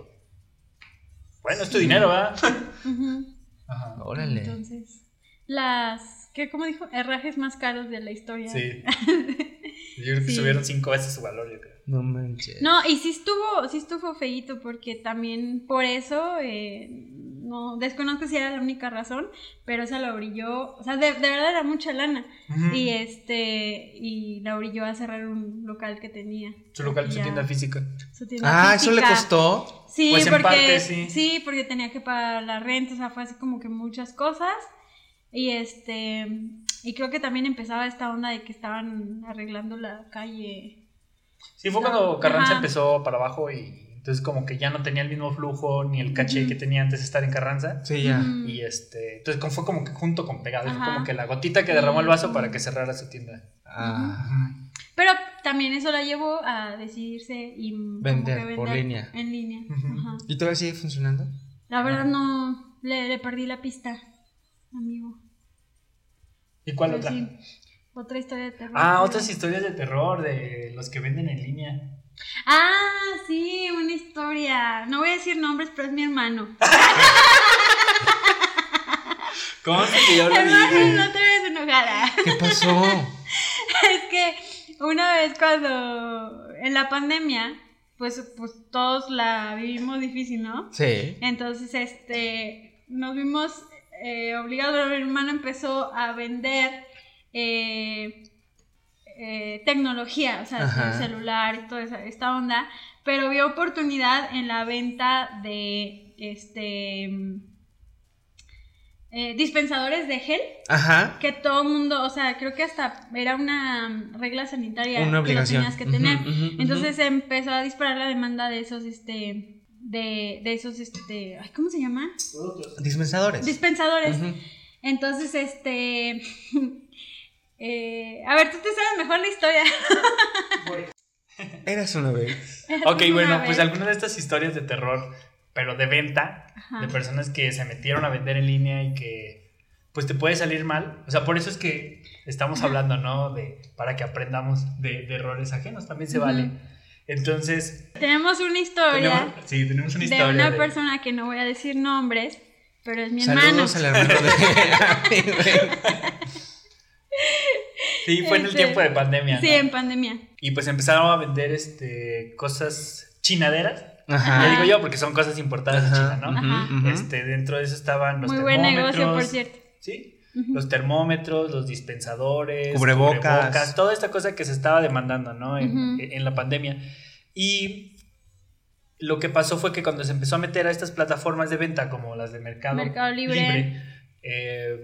S2: Bueno, es tu dinero, ¿verdad?
S1: Ujú.
S2: Ajá.
S3: Órale.
S1: Entonces, las, ¿qué, ¿cómo dijo? Herrajes más caros de la historia.
S2: Sí. Yo creo que
S1: Sí.
S2: subieron cinco veces su valor, yo creo.
S3: No manches.
S1: No, y sí estuvo, sí estuvo feíto porque también por eso, eh, no, desconozco si era la única razón, pero esa la orilló, o sea, de, de verdad era mucha lana. Y este, y la orilló a cerrar un local que tenía.
S2: Su local, su
S1: Ya,
S2: tienda física.
S1: su tienda
S3: Ah, ¿eso le costó?
S1: Sí,
S2: Pues
S1: porque,
S2: parte, sí.
S1: porque tenía que pagar la renta, o sea, fue así como que muchas cosas. Y este, y creo que también empezaba esta onda de que estaban arreglando la calle.
S2: Sí, fue
S1: No,
S2: cuando Carranza
S1: ajá.
S2: empezó para abajo y entonces como que ya no tenía el mismo flujo ni el caché que tenía antes de estar en Carranza.
S3: Sí, ya.
S2: Y este, entonces fue como que junto con pegado, fue como que la gotita que derramó el vaso para que cerrara su tienda.
S3: Ah.
S1: Pero también eso la llevó a decidirse y
S3: Vender por línea.
S1: En línea.
S2: Ujú.
S1: Ajá.
S3: ¿Y todavía sigue funcionando?
S1: La verdad no, le, le perdí la pista, amigo.
S2: ¿Y cuál
S1: Pero
S2: otra?
S1: sí, otra historia de terror.
S2: Ah, otras historias de terror de los que venden en línea.
S1: Ah, sí, una historia. No voy a decir nombres, pero es mi hermano.
S2: ¿Cómo se que yo lo
S1: Hermano, no te ves enojada.
S3: ¿Qué pasó?
S1: Es que una vez cuando en la pandemia, pues, pues todos la vivimos difícil, ¿no?
S3: Sí.
S1: Entonces, este, nos vimos eh, obligados, mi hermano empezó a vender eh, eh, tecnología, o sea,
S3: Ajá.
S1: el celular y toda esa, esta onda, pero vio oportunidad en la venta de, este, eh, dispensadores de gel,
S3: Ajá.
S1: que todo el mundo, o sea, creo que hasta era una regla sanitaria
S3: Una
S1: que lo tenías que tener. Entonces empezó a disparar la demanda de esos, este, de, de esos, este, ay, ¿cómo se llama?
S3: Dispensadores.
S1: Dispensadores. Entonces, este, eh, a ver, tú te sabes mejor la historia.
S3: Eras una vez.
S2: Ok,
S1: Una
S2: bueno,
S1: vez.
S2: pues algunas de estas historias de terror, pero de venta,
S1: Ajá.
S2: de personas que se metieron a vender en línea y que pues te puede salir mal. O sea, por eso es que estamos hablando, ¿no? De para que aprendamos de, de errores ajenos, también se vale. Entonces,
S1: Tenemos una historia
S2: tenemos, sí, tenemos una
S1: de
S2: historia.
S1: una
S2: de-
S1: persona que no voy a decir nombres, pero es mi hermano.
S3: Saludos al hermano de.
S2: Sí, fue en el
S1: Este,
S2: tiempo de pandemia.
S1: Sí, en pandemia.
S2: Y pues empezaron a vender este cosas chinaderas.
S3: Ajá.
S2: Ya digo yo, porque son cosas importadas de China, ¿no?
S1: Ajá.
S2: Este, dentro de eso estaban los
S1: Muy buen negocio, por cierto.
S2: Sí, Los termómetros, los dispensadores,
S3: Cubrebocas.
S2: toda esta cosa que se estaba demandando, ¿no? En,
S1: Ujú.
S2: en la pandemia. Y lo que pasó fue que cuando se empezó a meter a estas plataformas de venta como las de Mercado,
S1: Mercado Libre.
S2: eh,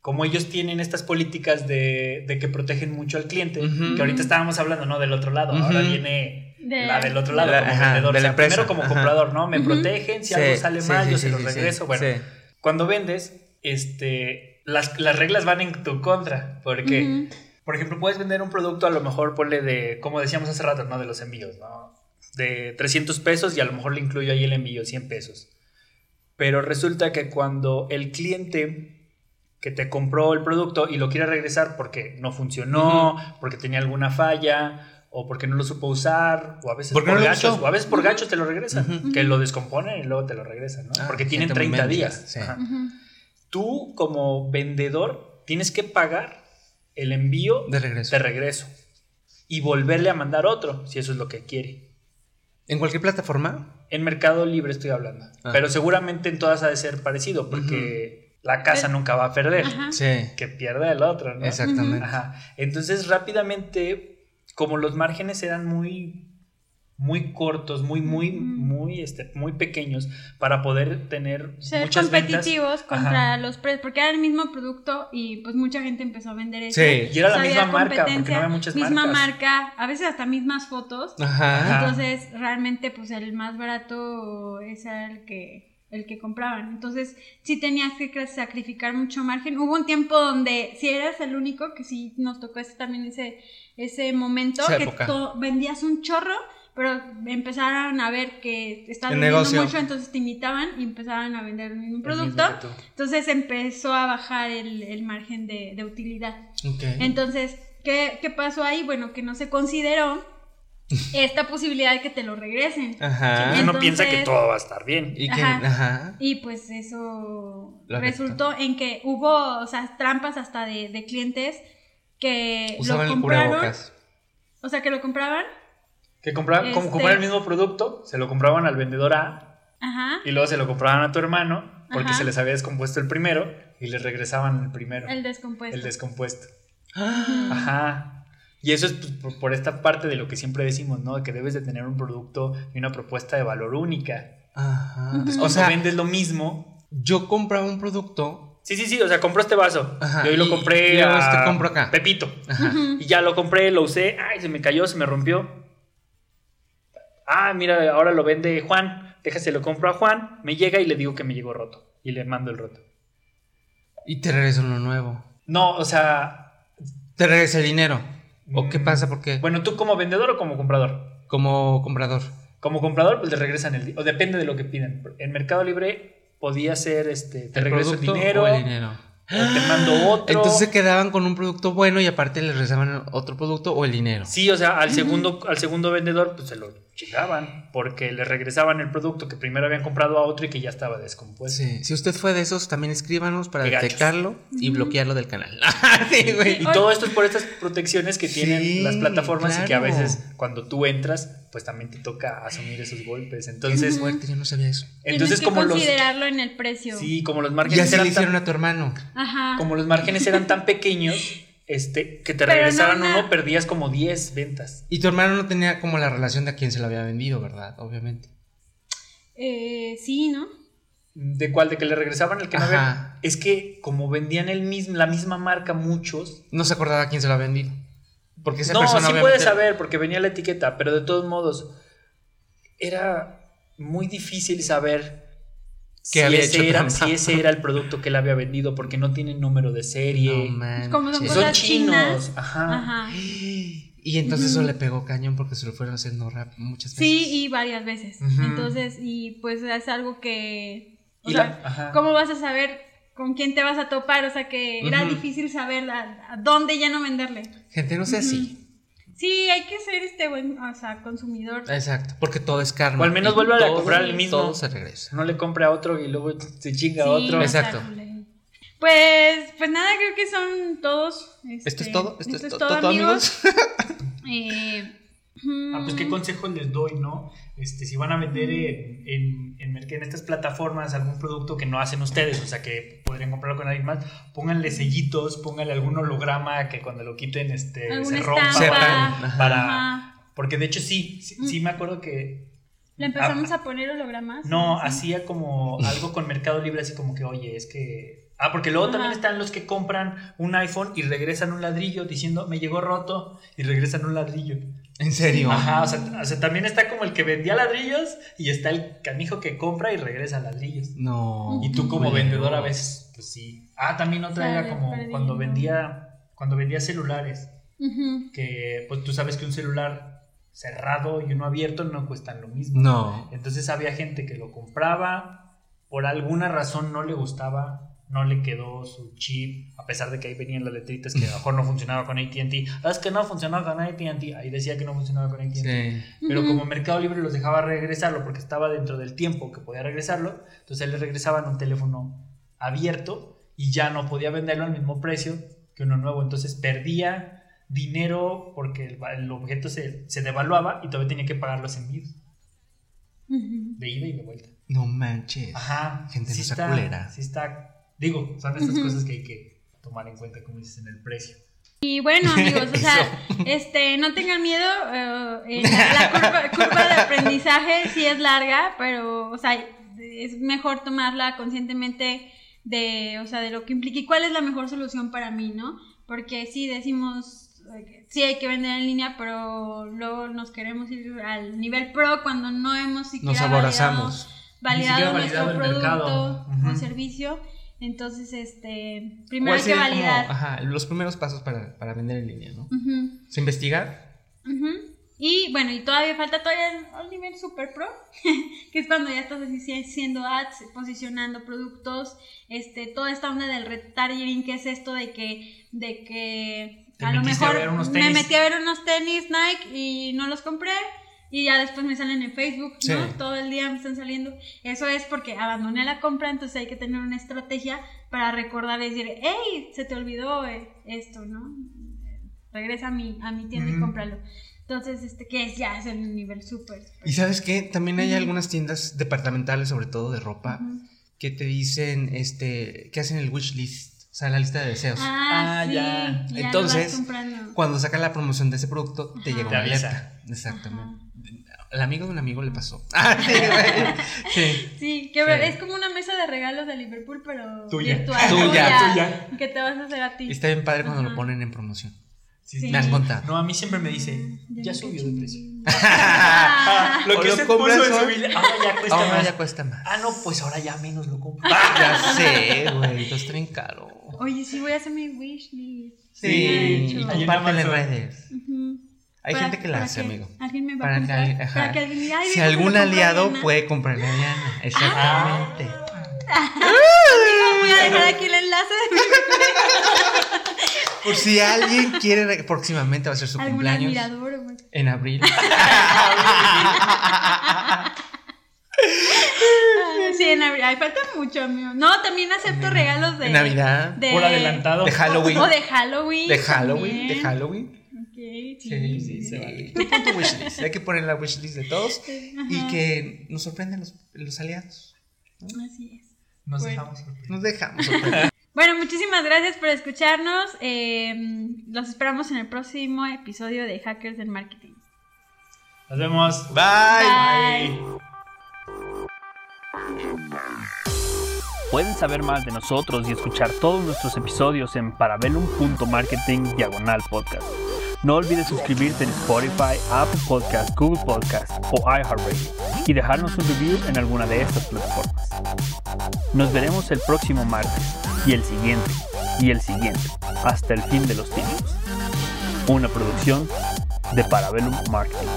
S2: como ellos tienen estas políticas de, de que protegen mucho al cliente,
S3: Ujú.
S2: que ahorita estábamos hablando, ¿no? Del otro lado, ahora
S3: Ujú.
S2: viene
S1: De-
S2: la del otro lado,
S3: La-
S2: como
S3: ajá,
S2: vendedor.
S3: de
S2: O sea,
S3: empresa,
S2: primero como
S3: ajá.
S2: comprador, ¿no? Me
S1: Ujú.
S2: protegen, si
S3: Sí,
S2: algo sale
S3: sí,
S2: mal,
S3: sí,
S2: yo
S3: sí,
S2: se
S3: sí,
S2: regreso. Bueno,
S3: sí.
S2: cuando vendes, este, las, las reglas van en tu contra, porque,
S1: Ujú.
S2: por ejemplo, puedes vender un producto, a lo mejor ponle de, como decíamos hace rato, ¿no? De los envíos, ¿no? De 300 pesos y a lo mejor le incluyo ahí el envío, 100 pesos. Pero resulta que cuando el cliente que te compró el producto y lo quiere regresar porque no funcionó, porque tenía alguna falla, o porque no lo supo usar, o a veces
S3: Porque
S2: por
S3: no
S2: gachos, o a veces por gachos te lo regresan,
S3: Ujú.
S2: que lo descomponen y luego te lo regresan, ¿no?
S3: Ah,
S2: porque tienen
S3: te
S2: 30
S3: mentas,
S2: días.
S3: sí.
S2: Ajá
S1: Ujú.
S2: Tú como vendedor tienes que pagar el envío
S3: De regreso.
S2: de regreso y volverle a mandar otro, si eso es lo que quiere.
S3: ¿En cualquier plataforma?
S2: En Mercado Libre estoy hablando,
S3: Ah.
S2: pero seguramente en todas ha de ser parecido porque la casa
S1: Pero-
S2: nunca va a perder,
S1: Ajá.
S3: Sí.
S2: que pierda el otro, ¿no?
S3: Exactamente.
S2: Ajá. Entonces rápidamente, como los márgenes eran muy muy cortos, muy, muy, muy, este, muy pequeños para poder tener
S1: Ser
S2: muchas ventas.
S1: competitivos contra
S2: Ajá.
S1: los precios, porque era el mismo producto y pues mucha gente empezó a vender eso.
S3: Sí.
S2: Y era la misma
S1: había
S2: marca, porque no
S1: competencia,
S2: había muchas
S1: misma
S2: marcas.
S1: marca, a veces hasta mismas fotos.
S3: Ajá.
S1: Entonces, realmente, pues el más barato era el que, el que compraban. Entonces, sí tenías que sacrificar mucho margen. Hubo un tiempo donde si eras el único, que sí nos tocó ese, también ese, ese momento,
S3: Esa
S1: que
S3: época.
S1: to- vendías un chorro, pero empezaron a ver que estabas
S3: El
S1: vendiendo
S3: negocio.
S1: mucho, entonces te invitaban y empezaban a vender el mismo
S2: El
S1: producto.
S2: mismo.
S1: Entonces empezó a bajar el, el margen de, de utilidad. Entonces, ¿qué, ¿qué pasó ahí? Bueno, que no se consideró esta posibilidad de que te lo regresen.
S3: Ajá.
S2: Uno
S1: Entonces-
S2: piensa que todo va a estar bien.
S3: Y que,
S1: Ajá.
S3: ajá.
S1: Y pues eso
S3: Lo
S1: resultó en que hubo, o sea, trampas hasta de, de clientes que
S3: Usaban
S1: lo
S3: el
S1: compraron.
S3: cubrebocas.
S1: O sea, que lo compraban.
S2: Que compraban, como
S1: Este-
S2: compraban el mismo producto, se lo compraban al vendedor A
S1: Ajá.
S2: y luego se lo compraban a tu hermano porque
S1: Ajá.
S2: se les había descompuesto el primero y les regresaban el primero,
S1: El descompuesto.
S2: el descompuesto. Ajá. Y eso es pues, por, esta parte de lo que siempre decimos, ¿no? Que debes de tener un producto y una propuesta de valor única.
S3: Ajá.
S2: O
S3: sea,
S2: vendes lo mismo.
S3: yo compraba un producto.
S2: Sí, sí, sí, o sea, compró este vaso.
S3: Ajá,
S2: y hoy lo compré
S3: y
S2: a
S3: este compro acá.
S2: Pepito.
S3: Ajá.
S2: Y ya lo compré, lo usé, ay, se me cayó, se me rompió. Ah, mira, ahora lo vende Juan. Déjase, lo compro a Juan, me llega y le digo que me llegó roto. Y le mando el roto.
S3: Y te regresa uno nuevo.
S2: No, o sea.
S3: Te regresa el dinero. ¿O
S2: mm,
S3: qué pasa? Porque
S2: Bueno, ¿tú como vendedor o como comprador?
S3: como comprador.
S2: Como comprador, pues le regresan el di- O depende de lo que piden. En Mercado Libre podía ser este. Te
S3: ¿El
S2: regreso el
S3: producto
S2: dinero.
S3: o el dinero?
S2: o te mando otro.
S3: Entonces se quedaban con un producto bueno y aparte les regresaban otro producto o el dinero.
S2: Sí, o sea, al segundo, al segundo vendedor, pues se lo chingaban. Porque le regresaban el producto que primero habían comprado a otro y que ya estaba descompuesto.
S3: Sí. Si usted fue de esos, también escríbanos para detectarlo y bloquearlo del canal. sí, güey.
S2: Y todo esto es por estas protecciones que tienen
S3: Sí,
S2: las plataformas y que a veces cuando tú entras, pues también te toca asumir esos golpes. Entonces,
S3: Qué fuerte, yo no sabía eso.
S2: entonces
S1: Tienes que
S2: como los
S1: considerarlo en el precio.
S2: sí, como los
S3: Y
S2: márgenes
S3: así le
S2: eran
S3: hicieron
S2: tan,
S3: a tu hermano.
S1: Ajá.
S2: como los márgenes eran tan pequeños, este, que te
S1: Pero no
S2: regresaran
S1: una-
S2: uno, perdías como 10 ventas.
S3: Y tu hermano no tenía como la relación de a quién se lo había vendido, ¿verdad? Obviamente.
S1: Eh, sí, ¿no?
S2: ¿De cuál? ¿De que le regresaban el que no había? Es que como vendían el mismo, la misma marca muchos,
S3: No se acordaba a quién se lo había vendido. Porque esa
S2: no,
S3: persona
S2: sí
S3: obviamente-
S2: puedes saber porque venía la etiqueta, pero de todos modos era muy difícil saber si ese,
S3: hecho
S2: era, si ese era el producto que él había vendido porque no tienen número de serie.
S3: No.
S1: Como son
S2: chinos,
S1: chinas.
S2: ajá.
S1: Ajá.
S3: Y entonces eso le pegó cañón porque se lo fueron haciendo rap muchas veces.
S1: Sí, y varias veces. Entonces, y pues es algo que. O
S2: Y
S1: sea,
S2: la-.
S1: ¿cómo vas a saber con quién te vas a topar? O sea, que era difícil saber a, a dónde ya no venderle.
S3: Gente, no sea así.
S1: Sí, hay que ser este buen, o sea, consumidor.
S3: Exacto, porque todo es karma.
S2: O al menos vuelve a comprar el mismo.
S3: Todo se regresa.
S2: No le compre a otro y luego se chinga a otro.
S3: Exacto.
S1: Pues, pues nada, creo que son todos.
S3: ¿Esto
S1: este,
S3: es todo? ¿Esto,
S1: esto
S3: es to- todo, amigos?
S1: Eh,
S2: Ah, pues qué consejos les doy, ¿no? Este, si van a vender en, en, en, estas plataformas algún producto que no hacen ustedes, o sea que podrían comprarlo con alguien más, pónganle sellitos, pónganle algún holograma que cuando lo quiten este, se rompa. Para,
S1: Ajá.
S2: porque de hecho sí, sí, sí me acuerdo que
S1: Le empezamos a poner hologramas.
S2: No,
S1: Sí.
S2: hacía como algo con Mercado Libre, así como que, oye, es que... Ah, porque luego también están los que compran un iPhone y regresan un ladrillo diciendo, me llegó roto, y regresan un ladrillo.
S3: ¿En serio?
S2: Ajá, o sea, o sea, también está como el que vendía ladrillos y está el canijo que compra y regresa ladrillos.
S3: No.
S2: Y tú como
S3: Bueno.
S2: vendedor a veces, pues sí. Ah, también otra era como cuando vendía, cuando vendía celulares, que pues tú sabes que un celular cerrado y uno abierto no cuestan lo mismo.
S3: No.
S2: Entonces había gente que lo compraba, por alguna razón no le gustaba, no le quedó su chip, a pesar de que ahí venían las letritas que a lo mejor no funcionaba con ATT. Ah, es que no funcionaba con ATT, ahí decía que no funcionaba con ATT.
S3: Sí.
S2: Pero como Mercado Libre los dejaba regresarlo porque estaba dentro del tiempo que podía regresarlo, entonces le regresaban un teléfono abierto y ya no podía venderlo al mismo precio que uno nuevo. Entonces perdía dinero porque el, el objeto se, se devaluaba y todavía tenía que pagar los envíos de ida y de vuelta.
S3: No manches.
S2: Ajá.
S3: Gente, no
S2: sí
S3: sea
S2: está,
S3: culera.
S2: Sí está. Digo, son estas cosas que hay que tomar en cuenta, como dices, en el precio.
S1: Y bueno, amigos, o sea, este, no tengan miedo. eh, la, la curva, curva de aprendizaje sí es larga, pero, o sea, es mejor tomarla conscientemente de, o sea, de lo que implica y cuál es la mejor solución para mí, ¿no? Porque sí decimos, eh, sí hay que vender en línea, pero luego nos queremos ir al nivel pro cuando no hemos siquiera
S3: Nos
S1: validado, validado nuestro
S2: siquiera validado el
S1: producto
S2: mercado.
S1: o servicio. Entonces, este,
S3: ¿Cuál
S1: primero hay que
S3: como,
S1: validar.
S3: ajá, los primeros pasos para, para vender en línea, ¿no? Sea, investigar.
S1: Y bueno, y todavía falta todavía al nivel super pro, que es cuando ya estás así haciendo ads, posicionando productos, este, toda esta onda del retargeting, que es esto de que, de que a lo
S2: a
S1: mejor me metí a ver unos tenis Nike y no los compré. Y ya después me salen en Facebook, ¿no?
S3: Sí.
S1: Todo el día me están saliendo. Eso es porque abandoné la compra, entonces hay que tener una estrategia para recordar y decir, hey, se te olvidó eh, esto, ¿no? Regresa a mi, a mi tienda y cómpralo. Entonces, este, que es ya es el nivel súper.
S3: Y sabes qué, también hay algunas tiendas departamentales, sobre todo de ropa, que te dicen, este, que hacen el wish list, o sea, la lista de deseos.
S1: Ah,
S2: Ah,
S1: sí.
S2: ya.
S1: y ya lo
S3: Entonces. Cuando sacan la promoción de ese producto, te llega una alerta. Exactamente. El amigo de un amigo le pasó. Ah, sí, güey. Sí.
S1: Sí, que
S3: Sí.
S1: es como una mesa de regalos de Liverpool, pero
S2: Tuya.
S1: virtual.
S3: Tuya.
S2: Tuya.
S1: Que te vas a hacer a ti.
S3: Y está bien padre cuando
S1: Ajá.
S3: lo ponen en promoción.
S2: Sí,
S1: Sí.
S3: Me han contado.
S2: No, a mí siempre me dice, ya subió de precio.
S1: Ah,
S2: Lo que
S3: lo
S2: usted
S3: compras
S2: puso en ahora ya cuesta
S3: Ahora
S2: más.
S3: ya cuesta más.
S2: Ah, no, pues ahora ya menos lo compro.
S3: Ya sé, güey. Está bien caro.
S1: Oye, sí, voy a hacer mi wishlist.
S3: Sí,
S2: Sí,
S3: compártela en redes.
S1: Ujú.
S3: Hay
S1: Para-
S3: gente que la hace, amigo.
S1: Alguien me va
S3: Para
S1: a comprar.
S3: ajá.
S1: para que alguien diga, "Ay,
S3: si algún aliado
S1: Diana".
S3: puede comprar a Diana. Exactamente.
S1: Voy a dejar aquí el enlace de
S3: Por si alguien quiere, re- próximamente va a ser su
S1: algún
S3: cumpleaños.
S1: admirador. o-
S3: En abril.
S1: Sí, en abril. Ay, falta mucho, amigo. No, también acepto regalos de
S3: Navidad.
S1: De,
S2: Por adelantado.
S3: De Halloween.
S1: O de Halloween.
S3: De Halloween.
S1: también.
S3: De Halloween.
S1: Sí.
S3: Sí, sí,
S2: se vale.
S3: Tú pon tu wishlist. Hay que poner la wishlist de todos y que nos sorprenden los, los aliados.
S1: Así es.
S2: Nos
S1: Bueno.
S2: dejamos sorprender.
S3: Nos dejamos sorprender.
S1: Bueno, muchísimas gracias por escucharnos. Eh, los esperamos en el próximo episodio de Hackers del Marketing.
S2: Nos vemos.
S3: Bye.
S1: Bye.
S4: Pueden saber más de nosotros y escuchar todos nuestros episodios en parabellum.marketing diagonal podcast. No olvides suscribirte en Spotify, Apple Podcast, Google Podcast o iHeartRadio y dejarnos un review en alguna de estas plataformas. Nos veremos el próximo martes y el siguiente y el siguiente hasta el fin de los tiempos. Una producción de Parabellum Marketing.